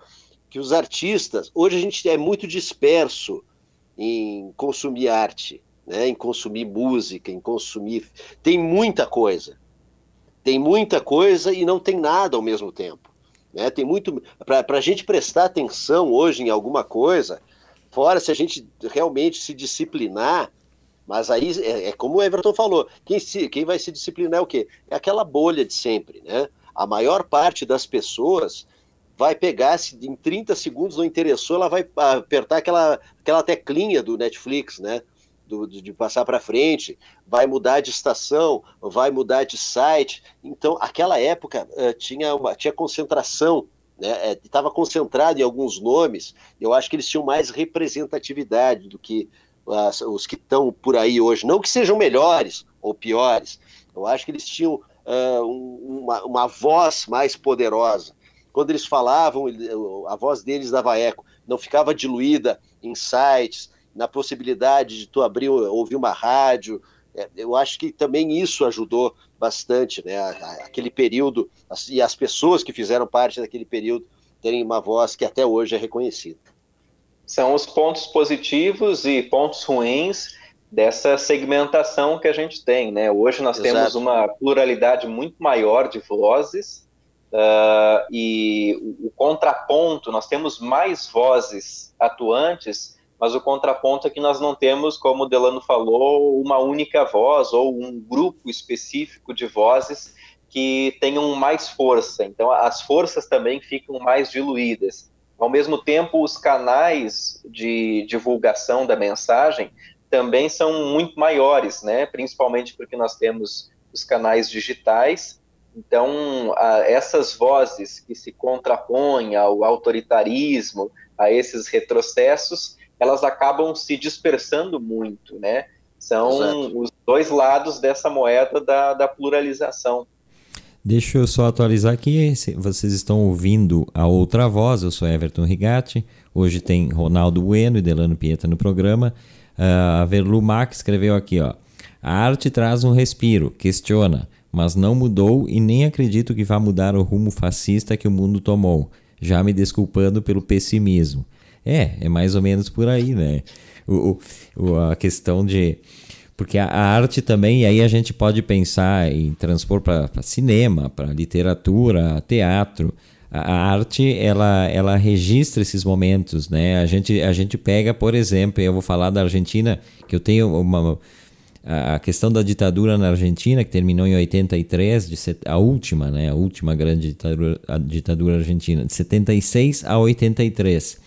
que os artistas, hoje a gente é muito disperso em consumir arte, né, em consumir música, em consumir. Tem muita coisa. Tem muita coisa e não tem nada ao mesmo tempo. Né? Tem muito. Para a gente prestar atenção hoje em alguma coisa, fora se a gente realmente se disciplinar, mas aí é, é como o Everton falou: quem, se, quem vai se disciplinar é o quê? É aquela bolha de sempre. Né? A maior parte das pessoas vai pegar, se em 30 segundos não interessou, ela vai apertar aquela, aquela teclinha do Netflix, né? do, de passar para frente, vai mudar de estação, vai mudar de site. Então, aquela época uh, tinha, uma, tinha concentração, né? estava é, concentrado em alguns nomes. Eu acho que eles tinham mais representatividade do que os que estão por aí hoje. Não que sejam melhores ou piores. Eu acho que eles tinham uh, uma, uma voz mais poderosa. Quando eles falavam, a voz deles dava eco, não ficava diluída em sites, na possibilidade de tu abrir, ouvir uma rádio. É, eu acho que também isso ajudou bastante, né? Aquele período e as pessoas que fizeram parte daquele período terem uma voz que até hoje é reconhecida. São os pontos positivos e pontos ruins dessa segmentação que a gente tem, né? Hoje nós Exato. temos uma pluralidade muito maior de vozes uh, e o, o contraponto, nós temos mais vozes atuantes mas o contraponto é que nós não temos, como o Delano falou, uma única voz ou um grupo específico de vozes que tenham mais força. Então, as forças também ficam mais diluídas. Ao mesmo tempo, os canais de divulgação da mensagem também são muito maiores, né? principalmente porque nós temos os canais digitais. Então, essas vozes que se contrapõem ao autoritarismo, a esses retrocessos, elas acabam se dispersando muito, né? São Exato. os dois lados dessa moeda da, da pluralização. Deixa eu só atualizar aqui. Vocês estão ouvindo a outra voz. Eu sou Everton Rigatti. Hoje tem Ronaldo Bueno e Delano Pieta no programa. Uh, a Verlu Mac escreveu aqui: ó, A arte traz um respiro, questiona, mas não mudou e nem acredito que vá mudar o rumo fascista que o mundo tomou, já me desculpando pelo pessimismo. É, é mais ou menos por aí, né? O, o a questão de. Porque a, a, arte também, e aí a gente pode pensar em transpor para cinema, para literatura, teatro. A, a, arte, ela, ela registra esses momentos, né? A gente, a gente pega, por exemplo, eu vou falar da Argentina, que eu tenho uma a questão da ditadura na Argentina, que terminou em 83, de set... a última, né, a última grande ditadura, ditadura argentina, de 76 a 83.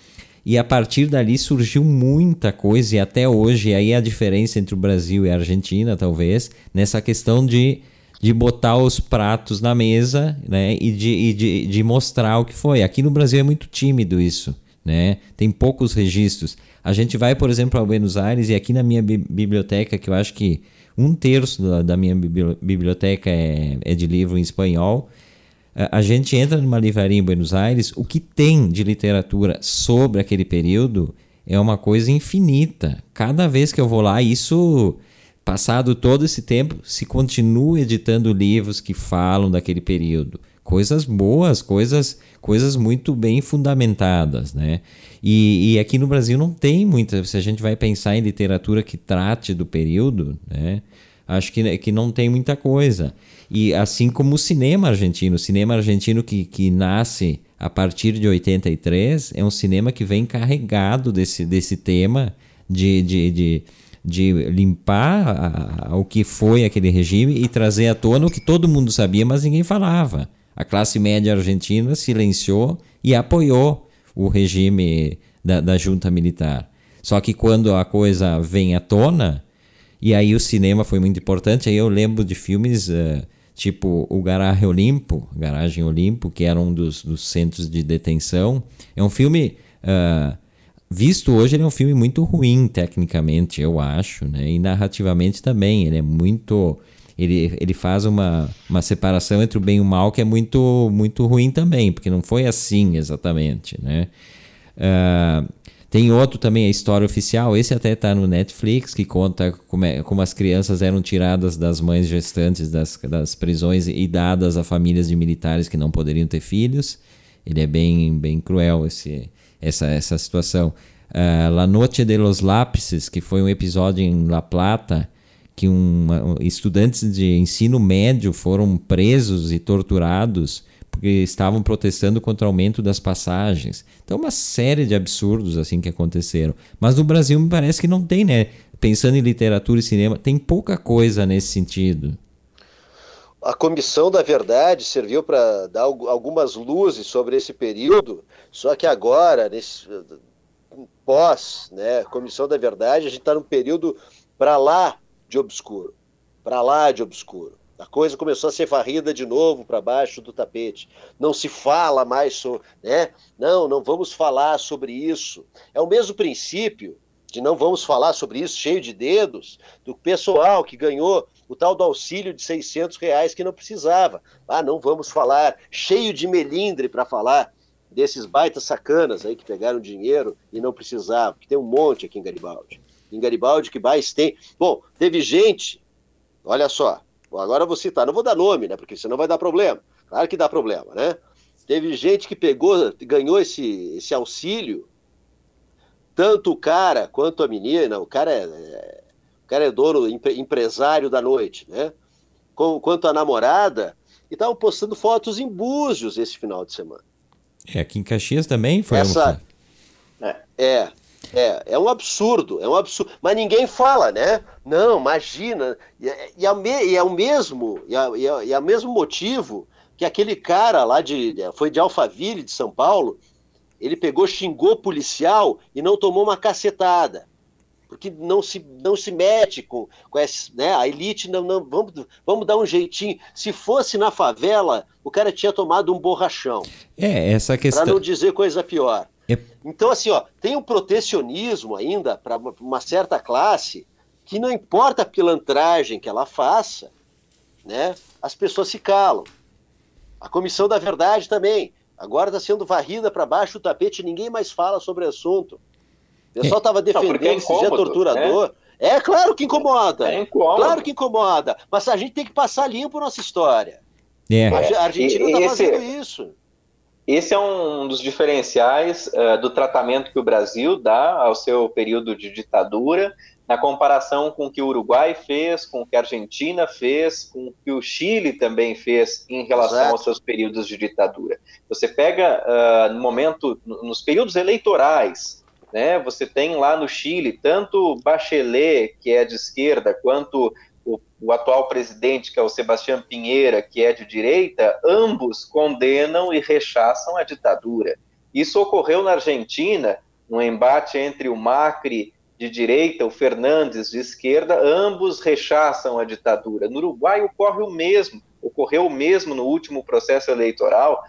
E a partir dali surgiu muita coisa, e até hoje, aí a diferença entre o Brasil e a Argentina, talvez, nessa questão de, de botar os pratos na mesa né, e, de, e de, de mostrar o que foi. Aqui no Brasil é muito tímido isso, né? tem poucos registros. A gente vai, por exemplo, a Buenos Aires, e aqui na minha bi biblioteca, que eu acho que um terço da, da minha biblioteca é, é de livro em espanhol a gente entra numa livraria em Buenos Aires, o que tem de literatura sobre aquele período é uma coisa infinita. Cada vez que eu vou lá, isso, passado todo esse tempo, se continua editando livros que falam daquele período. Coisas boas, coisas, coisas muito bem fundamentadas, né? E, e aqui no Brasil não tem muita. Se a gente vai pensar em literatura que trate do período, né? Acho que, que não tem muita coisa. E assim como o cinema argentino, o cinema argentino que, que nasce a partir de 83 é um cinema que vem carregado desse, desse tema de, de, de, de limpar a, a, o que foi aquele regime e trazer à tona o que todo mundo sabia, mas ninguém falava. A classe média argentina silenciou e apoiou o regime da, da junta militar. Só que quando a coisa vem à tona, e aí o cinema foi muito importante, aí eu lembro de filmes. Uh, tipo o Garagem Olimpo, Garagem Olimpo, que era um dos, dos centros de detenção. É um filme, uh, visto hoje, ele é um filme muito ruim tecnicamente, eu acho, né? e narrativamente também. Ele é muito. Ele, ele faz uma, uma separação entre o bem e o mal que é muito, muito ruim também, porque não foi assim exatamente. Né? Uh, tem outro também, a história oficial. Esse até está no Netflix, que conta como, é, como, as crianças eram tiradas das mães gestantes das, das prisões e dadas a famílias de militares que não poderiam ter filhos. Ele é bem, bem cruel esse, essa, essa situação. Uh, La Noche de los Lápices, que foi um episódio em La Plata, que um, estudantes de ensino médio foram presos e torturados porque estavam protestando contra o aumento das passagens. Então, uma série de absurdos assim que aconteceram. Mas no Brasil me parece que não tem, né? Pensando em literatura e cinema, tem pouca coisa nesse sentido. A Comissão da Verdade serviu para dar algumas luzes sobre esse período, só que agora, nesse pós, né, Comissão da Verdade, a gente está num período para lá de obscuro, para lá de obscuro. A coisa começou a ser varrida de novo para baixo do tapete. Não se fala mais sobre, né? Não, não vamos falar sobre isso. É o mesmo princípio de não vamos falar sobre isso cheio de dedos do pessoal que ganhou o tal do auxílio de 600 reais que não precisava. Ah, não vamos falar cheio de melindre para falar desses baitas sacanas aí que pegaram dinheiro e não precisavam, que tem um monte aqui em Garibaldi. Em Garibaldi que mais tem. Bom, teve gente, olha só, Agora eu vou citar, não vou dar nome, né? Porque senão vai dar problema. Claro que dá problema, né? Teve gente que pegou, ganhou esse, esse auxílio, tanto o cara quanto a menina, o cara é, é o cara é dono, empresário da noite, né? Com, quanto a namorada, e estavam postando fotos em Búzios esse final de semana. É, aqui em Caxias também foi. Essa, é, é, é, é um absurdo, é um absurdo. Mas ninguém fala, né? Não, imagina. E, e, é, e é o mesmo, e é, é, e é o mesmo motivo que aquele cara lá de. Foi de Alphaville, de São Paulo, ele pegou, xingou policial e não tomou uma cacetada. Porque não se, não se mete com, com essa, né? A elite não, não vamos, vamos dar um jeitinho. Se fosse na favela, o cara tinha tomado um borrachão. É, essa questão. Para não dizer coisa pior. É... Então, assim, ó, tem um protecionismo ainda para uma certa classe que não importa a pilantragem que ela faça, né, as pessoas se calam. A Comissão da Verdade também. Agora está sendo varrida para baixo do tapete, ninguém mais fala sobre o assunto. O pessoal estava defendendo não, é esse dia torturador. Né? É claro que incomoda. É claro que incomoda. Mas a gente tem que passar limpo nossa história. É. A Argentina está fazendo isso. Esse é um dos diferenciais uh, do tratamento que o Brasil dá ao seu período de ditadura, na comparação com o que o Uruguai fez, com o que a Argentina fez, com o que o Chile também fez em relação Exato. aos seus períodos de ditadura. Você pega uh, no momento, nos períodos eleitorais, né, você tem lá no Chile tanto Bachelet, que é de esquerda, quanto o, atual presidente, que é o Sebastião Pinheira, que é de direita, ambos condenam e rechaçam a ditadura. Isso ocorreu na Argentina um embate entre o Macri de direita, o Fernandes de esquerda, ambos rechaçam a ditadura. No Uruguai ocorre o mesmo, ocorreu o mesmo no último processo eleitoral,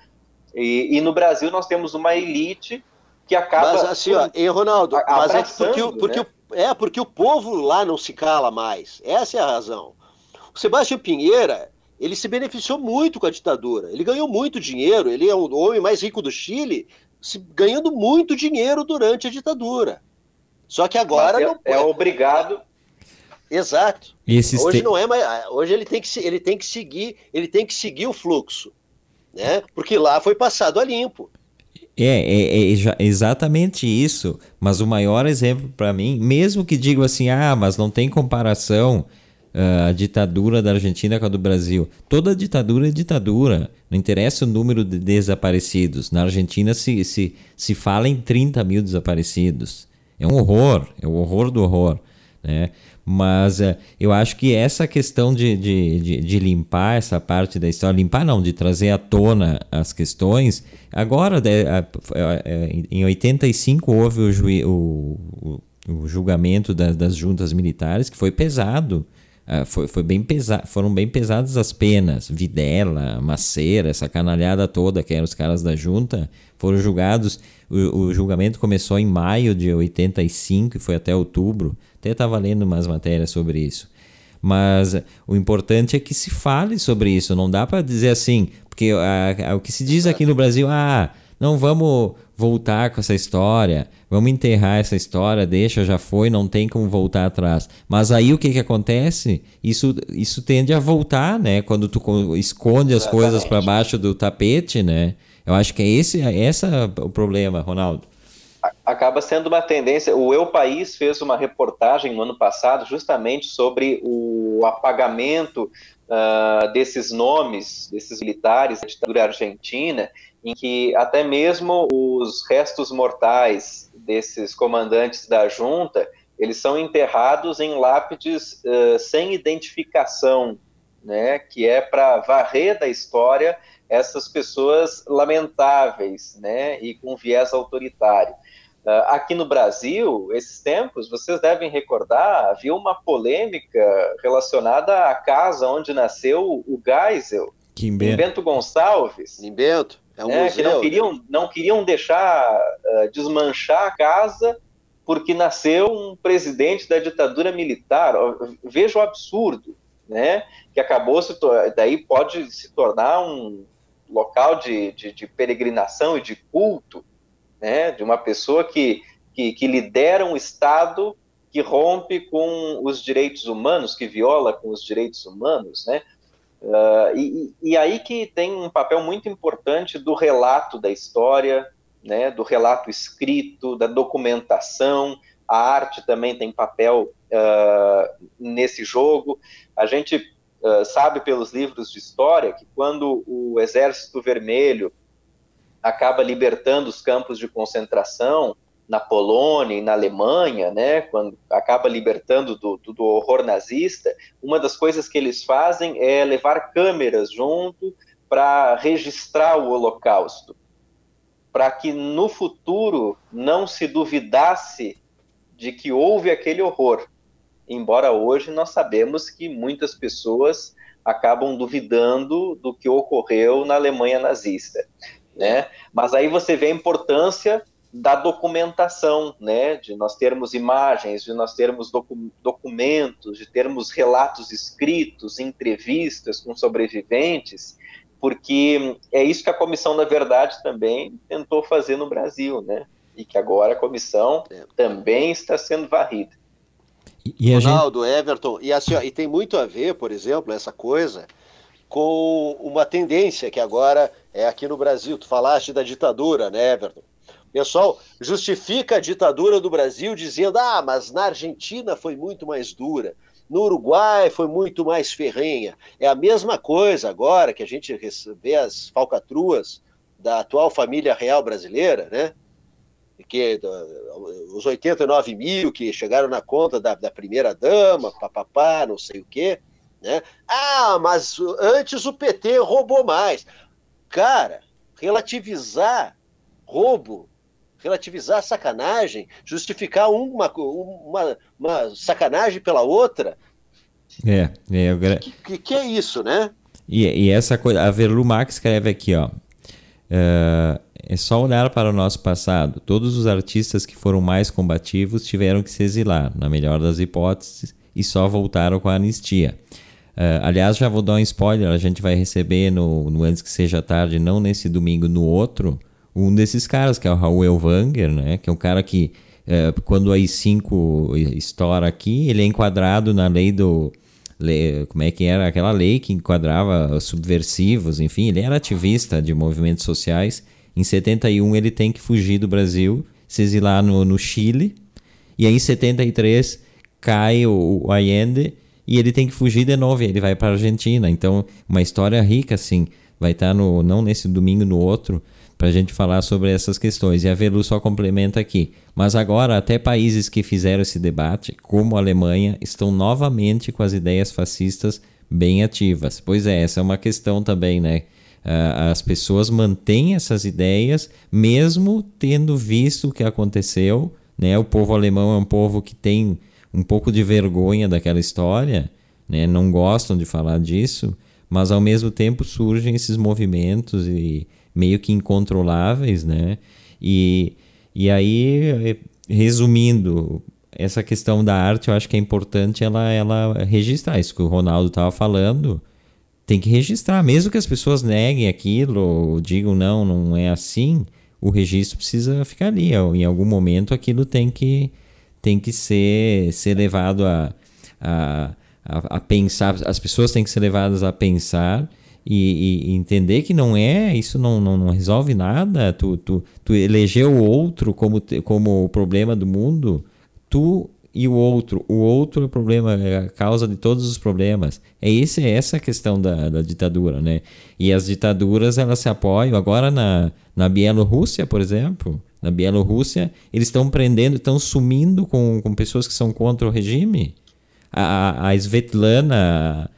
e, e no Brasil nós temos uma elite que acaba. Mas assim, ó, e Ronaldo, mas é porque, porque, né? é porque o povo lá não se cala mais. Essa é a razão. O Sebastião Pinheira, ele se beneficiou muito com a ditadura. Ele ganhou muito dinheiro. Ele é o homem mais rico do Chile, se, ganhando muito dinheiro durante a ditadura. Só que agora é, não é obrigado. Exato. hoje te... não é mais. Hoje ele tem que ele tem que seguir ele tem que seguir o fluxo, né? Porque lá foi passado a limpo. É, é, é, exatamente isso. Mas o maior exemplo para mim, mesmo que digo assim, ah, mas não tem comparação a ditadura da Argentina com a do Brasil. Toda ditadura é ditadura. Não interessa o número de desaparecidos. Na Argentina se, se, se fala em 30 mil desaparecidos. É um horror, é o horror do horror. Né? Mas uh, eu acho que essa questão de, de, de, de, limpar essa parte da história, limpar não, de trazer à tona as questões. Agora, de, uh, em 85 houve o, o, o, o julgamento das, das juntas militares, que foi pesado. Uh, foi, foi bem pesa foram bem pesadas as penas. Videla, Maceira, essa canalhada toda, que eram os caras da junta, foram julgados. O, o julgamento começou em maio de 85 e foi até outubro. Até estava lendo umas matérias sobre isso. Mas o importante é que se fale sobre isso. Não dá para dizer assim, porque o que se diz aqui no Brasil, ah, não vamos voltar com essa história, vamos enterrar essa história, deixa, já foi, não tem como voltar atrás. Mas aí o que, que acontece? Isso, isso tende a voltar, né? Quando tu esconde as Exatamente. coisas para baixo do tapete, né? Eu acho que é esse, é essa o problema, Ronaldo. Acaba sendo uma tendência. O Eu País fez uma reportagem no ano passado justamente sobre o apagamento uh, desses nomes, desses militares da ditadura argentina, em que até mesmo os restos mortais desses comandantes da junta, eles são enterrados em lápides uh, sem identificação, né, que é para varrer da história essas pessoas lamentáveis, né, e com viés autoritário. Uh, aqui no Brasil, esses tempos, vocês devem recordar, havia uma polêmica relacionada à casa onde nasceu o Geisel, em Bento Gonçalves. Em Bento. É um né, que não queriam, não queriam deixar uh, desmanchar a casa porque nasceu um presidente da ditadura militar. Veja o absurdo, né? Que acabou se daí pode se tornar um local de, de, de, peregrinação e de culto, né? De uma pessoa que, que, que lidera um Estado que rompe com os direitos humanos, que viola com os direitos humanos, né? Uh, e, e, aí que tem um papel muito importante do relato da história, né, do relato escrito, da documentação. A arte também tem papel uh, nesse jogo. A gente uh, sabe pelos livros de história que quando o Exército Vermelho acaba libertando os campos de concentração, na Polônia e na Alemanha, né, quando acaba libertando do, do, do, horror nazista, uma das coisas que eles fazem é levar câmeras junto para registrar o Holocausto, para que no futuro não se duvidasse de que houve aquele horror. Embora hoje nós sabemos que muitas pessoas acabam duvidando do que ocorreu na Alemanha nazista, né? Mas aí você vê a importância da documentação, né, de nós termos imagens, de nós termos docu documentos, de termos relatos escritos, entrevistas com sobreviventes, porque é isso que a Comissão da Verdade também tentou fazer no Brasil, né, e que agora a comissão é. também está sendo varrida. E Ronaldo, gente... Everton, e, assim, ó, e tem muito a ver, por exemplo, essa coisa com uma tendência que agora é aqui no Brasil. Tu falaste da ditadura, né, Everton? Pessoal justifica a ditadura do Brasil dizendo: ah, mas na Argentina foi muito mais dura. No Uruguai foi muito mais ferrenha. É a mesma coisa agora que a gente vê as falcatruas da atual família real brasileira, né? Que os 89 mil que chegaram na conta da, da primeira dama, papapá, não sei o quê. Né? Ah, mas antes o PT roubou mais. Cara, relativizar roubo relativizar a sacanagem, justificar uma, uma, uma sacanagem pela outra. É, é eu... que, que, que, é isso, né? E, e essa coisa, a Verlu Max escreve aqui, ó. Uh, é só olhar para o nosso passado. Todos os artistas que foram mais combativos tiveram que se exilar, na melhor das hipóteses, e só voltaram com a anistia. Uh, aliás, já vou dar um spoiler: a gente vai receber no, no Antes que Seja Tarde, não nesse domingo, no outro, um desses caras, que é o Raul Elvanger, né? Que é um cara que, uh, quando a I5 estoura aqui, ele é enquadrado na lei do. Como é que era? Aquela lei que enquadrava subversivos, enfim, ele era ativista de movimentos sociais. Em 71 ele tem que fugir do Brasil, se exilar no, no Chile. E aí em 73 cai o, o Allende e ele tem que fugir de novo, ele vai para a Argentina. Então, uma história rica, assim, vai estar tá no, não nesse domingo, no outro, para a gente falar sobre essas questões. E a Velu só complementa aqui. Mas agora, até países que fizeram esse debate, como a Alemanha, estão novamente com as ideias fascistas bem ativas. Pois é, essa é uma questão também, né? As pessoas mantêm essas ideias, mesmo tendo visto o que aconteceu. Né? O povo alemão é um povo que tem um pouco de vergonha daquela história, né? não gostam de falar disso, mas ao mesmo tempo surgem esses movimentos e meio que incontroláveis, né? E, e aí, resumindo, essa questão da arte, eu acho que é importante ela, ela registrar isso que o Ronaldo estava falando. Tem que registrar, mesmo que as pessoas neguem aquilo ou digam não, não é assim, o registro precisa ficar ali. Em algum momento aquilo tem que, tem que ser, ser levado a, a, a, a pensar, as pessoas têm que ser levadas a pensar e, e, entender que não é, isso não, não, não, resolve nada, tu, tu, tu elegeu o outro como, como o problema do mundo, tu e o outro, o outro é o problema, é a causa de todos os problemas. É esse, é essa a questão da, da ditadura, né? E as ditaduras, elas se apoiam, agora na, na Bielorrússia, por exemplo, na Bielorrússia, eles estão prendendo, estão sumindo com, com pessoas que são contra o regime. A, a Svetlana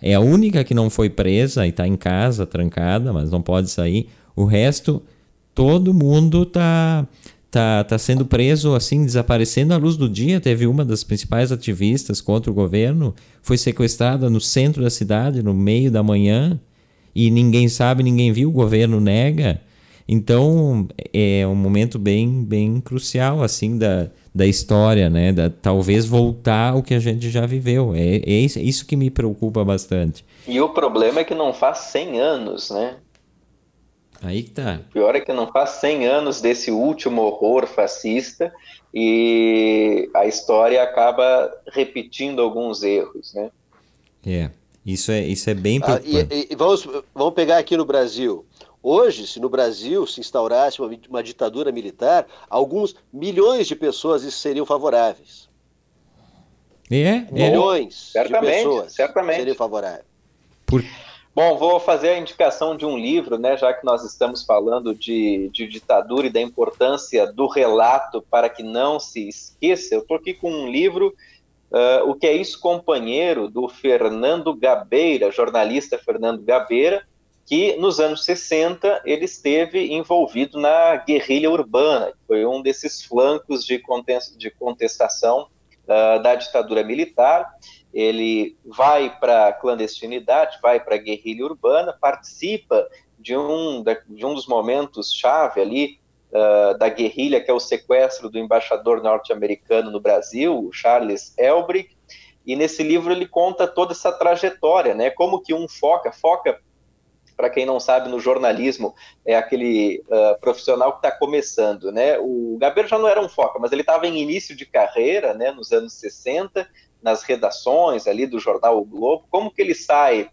é a única que não foi presa e está em casa, trancada, mas não pode sair. O resto, todo mundo está tá, tá sendo preso, assim, desaparecendo à luz do dia. Teve uma das principais ativistas contra o governo, foi sequestrada no centro da cidade, no meio da manhã, e ninguém sabe, ninguém viu, o governo nega. Então, é um momento bem, bem crucial, assim, da, da história, né? Da, talvez voltar ao que a gente já viveu. É, é isso que me preocupa bastante. E o problema é que não faz 100 anos, né? Aí que tá. O pior é que não faz 100 anos desse último horror fascista e a história acaba repetindo alguns erros, né? É, isso é, isso é bem preocupante. Ah, e, e vamos, vamos pegar aqui no Brasil. Hoje, se no Brasil se instaurasse uma, uma ditadura militar, alguns milhões de pessoas seriam favoráveis. É? é. Milhões é. de pessoas certamente. seriam favoráveis. Por... Bom, vou fazer a indicação de um livro, né, já que nós estamos falando de, de ditadura e da importância do relato para que não se esqueça. Eu estou aqui com um livro, uh, O que é isso, companheiro, do Fernando Gabeira, jornalista Fernando Gabeira, que nos anos 60 ele esteve envolvido na guerrilha urbana, foi um desses flancos de, contestação uh, da ditadura militar. Ele vai para a clandestinidade, vai para a guerrilha urbana, participa de um, de um dos momentos chave ali uh, da guerrilha, que é o sequestro do embaixador norte-americano no Brasil, Charles Elbrick, e nesse livro ele conta toda essa trajetória, né? Como que um foca, foca para quem não sabe, no jornalismo, é aquele uh, profissional que está começando, né? O Gabeiro já não era um foca, mas ele estava em início de carreira, né, nos anos 60, nas redações ali do jornal o Globo. Como que ele sai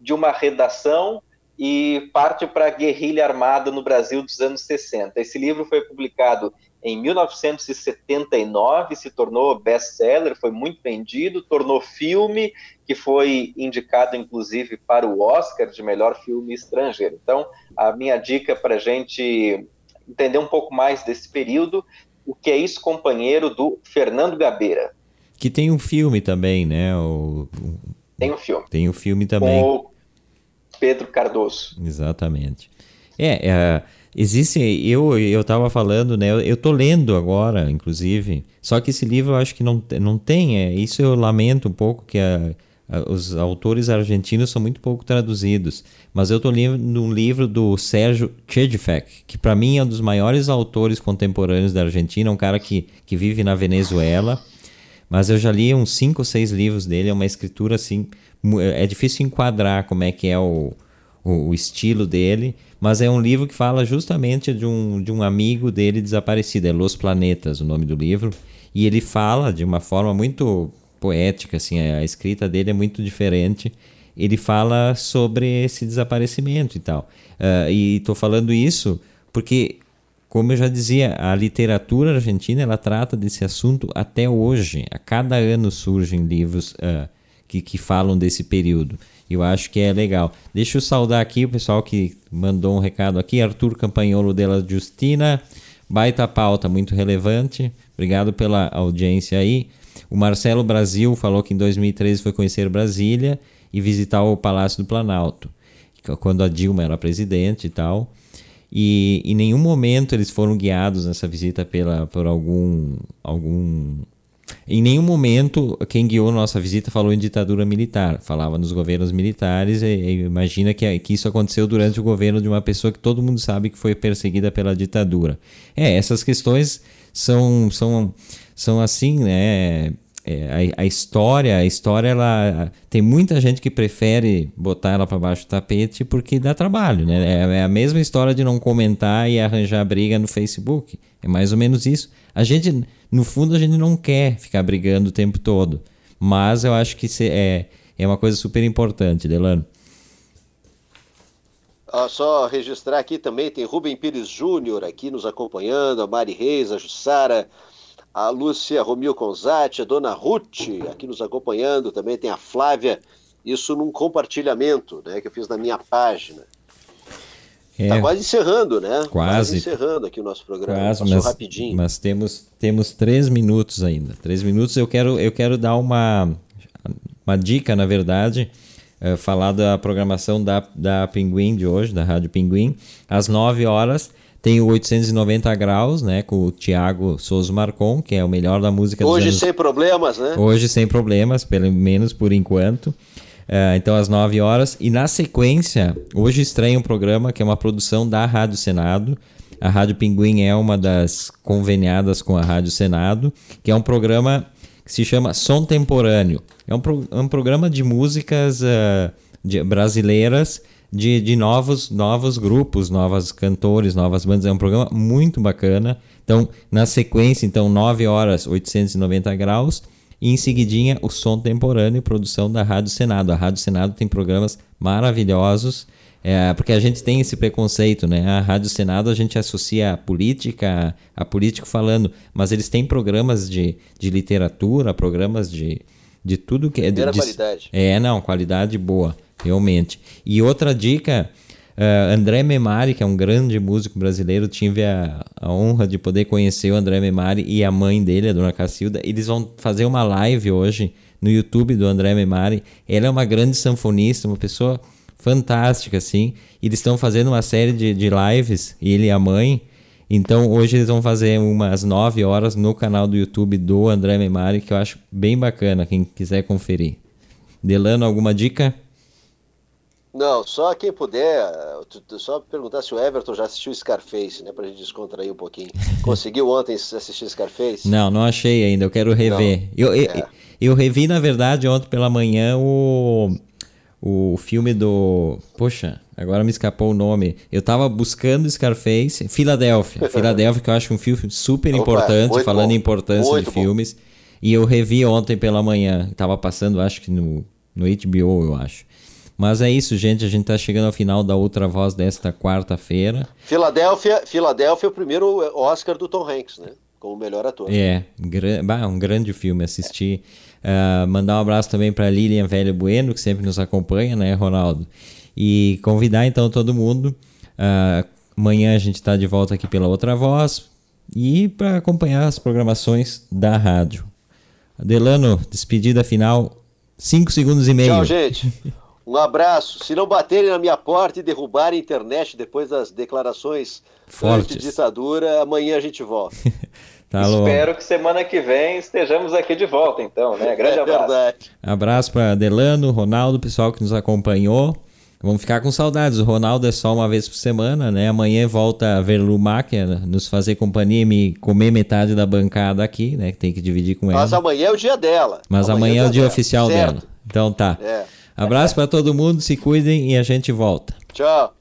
de uma redação e parte para a guerrilha armada no Brasil dos anos 60? Esse livro foi publicado em 1979, se tornou best-seller, foi muito vendido, tornou filme, que foi indicado inclusive para o Oscar de melhor filme estrangeiro. Então, a minha dica para a gente entender um pouco mais desse período, o que é isso, companheiro, do Fernando Gabeira. Que tem um filme também, né? O... Tem um filme. Tem um filme também. Com o Pedro Cardoso. Exatamente. É, é Existe, eu eu estava falando, né? Eu, eu tô lendo agora, inclusive. Só que esse livro eu acho que não, não tem. É, isso eu lamento um pouco que a, a, os autores argentinos são muito pouco traduzidos. Mas eu tô lendo um livro do Sérgio Chedifek, que para mim é um dos maiores autores contemporâneos da Argentina, um cara que, que vive na Venezuela. Mas eu já li uns cinco ou seis livros dele. É uma escritura assim, é difícil enquadrar como é que é o o, o, estilo dele, mas é um livro que fala justamente de um, de um amigo dele desaparecido, é Los Planetas, o nome do livro, e ele fala de uma forma muito poética, assim, a escrita dele é muito diferente. Ele fala sobre esse desaparecimento e tal. Uh, e estou falando isso porque, como eu já dizia, a literatura argentina ela trata desse assunto até hoje. A cada ano surgem livros uh, que, que falam desse período. Eu acho que é legal. Deixa eu saudar aqui o pessoal que mandou um recado aqui. Arthur Campanholo della Justina. Baita pauta, muito relevante. Obrigado pela audiência aí. O Marcelo Brasil falou que em 2013 foi conhecer Brasília e visitar o Palácio do Planalto, quando a Dilma era presidente e tal. E em nenhum momento eles foram guiados nessa visita pela, por algum, algum em nenhum momento quem guiou nossa visita falou em ditadura militar, falava nos governos militares e, e imagina que, que isso aconteceu durante o governo de uma pessoa que todo mundo sabe que foi perseguida pela ditadura. É, essas questões são, são, são assim, né? É, a, a, história, a história, ela tem muita gente que prefere botar ela para baixo do tapete porque dá trabalho, né? É, é, a mesma história de não comentar e arranjar briga no Facebook. É mais ou menos isso. A gente, no fundo, a gente não quer ficar brigando o tempo todo, mas eu acho que é, é uma coisa super importante, Delano. Só registrar aqui também, tem Rubem Pires Júnior aqui nos acompanhando, a Mari Reis, a Jussara, a Lúcia Romil Conzati, a dona Ruth aqui nos acompanhando, também tem a Flávia, isso num compartilhamento né, que eu fiz na minha página. É, tá quase encerrando, né? Quase. quase encerrando aqui o nosso programa. Quase, mas, rapidinho. Mas temos, temos três minutos ainda. Três minutos eu quero, eu quero dar uma, uma dica, na verdade, é, falar da programação da, da Pinguim de hoje, da Rádio Pinguim. Às nove horas tem o 890 graus, né, com o Thiago Souza Marcon, que é o melhor da música Hoje anos... sem problemas, né? Hoje sem problemas, pelo menos por enquanto. Uh, então, às 9 horas. E na sequência, hoje estreia um programa que é uma produção da Rádio Senado. A Rádio Pinguim é uma das conveniadas com a Rádio Senado, que é um programa que se chama Som Temporâneo. É um, pro, é um programa de músicas uh, de, brasileiras de, de novos, novos grupos, novos cantores, novas bandas. É um programa muito bacana. Então, na sequência, então, 9 horas, 890 graus. E em seguidinha, o som temporâneo, produção da Rádio Senado. A Rádio Senado tem programas maravilhosos, é, porque a gente tem esse preconceito, né? A Rádio Senado a gente associa a política, a político falando, mas eles têm programas de, de literatura, programas de, de tudo que é. De, de, qualidade. É, não, qualidade boa realmente. E outra dica, uh, André Memari, que é um grande músico brasileiro, tive a, a, honra de poder conhecer o André Memari e a mãe dele, a dona Cacilda. Eles vão fazer uma live hoje no YouTube do André Memari. Ela é uma grande sanfonista, uma pessoa fantástica, assim. Eles estão fazendo uma série de, de lives, ele e a mãe. Então hoje eles vão fazer umas 9 horas no canal do YouTube do André Memari, que eu acho bem bacana, quem quiser conferir. Delano, alguma dica? Não, só quem puder, só perguntar se o Everton já assistiu Scarface, né, pra gente descontrair um pouquinho. Conseguiu ontem assistir Scarface? Não, não achei ainda, eu quero rever. eu, eu, é. eu, revi, na verdade, ontem pela manhã o, o filme do... Poxa, agora me escapou o nome. Eu tava buscando Scarface, Filadélfia. Filadélfia, que eu acho um filme super importante, Opa, falando bom. em importância muito de filmes. Bom. E eu revi ontem pela manhã, tava passando, acho que no, no HBO, eu acho. Mas é isso, gente. A gente está chegando ao final da outra voz desta quarta-feira. Filadélfia, Filadélfia, é o primeiro Oscar do Tom Hanks, né? Como melhor ator. É, um grande filme assistir. Uh, mandar um abraço também para Lilian Velho Bueno, que sempre nos acompanha, né, Ronaldo? E convidar então todo mundo. Uh, amanhã a gente está de volta aqui pela outra voz e para acompanhar as programações da rádio. Delano, despedida final, 5 segundos e meio. Tchau, gente. Um abraço. Se não baterem na minha porta e derrubarem a internet depois das declarações Fortes. de ditadura, amanhã a gente volta. tá Espero que semana que vem estejamos aqui de volta, então, né? Grande é abraço. Verdade. Abraço para Delano, Ronaldo, pessoal que nos acompanhou. Vamos ficar com saudades. O Ronaldo é só uma vez por semana, né? Amanhã volta a ver Lumacher, nos fazer companhia e me comer metade da bancada aqui, né? Que tem que dividir com ela. Mas amanhã é o dia dela. Mas amanhã, amanhã é o dia dela. oficial certo. dela. Então tá. É. Abraço para todo mundo, se cuidem e a gente volta. Tchau.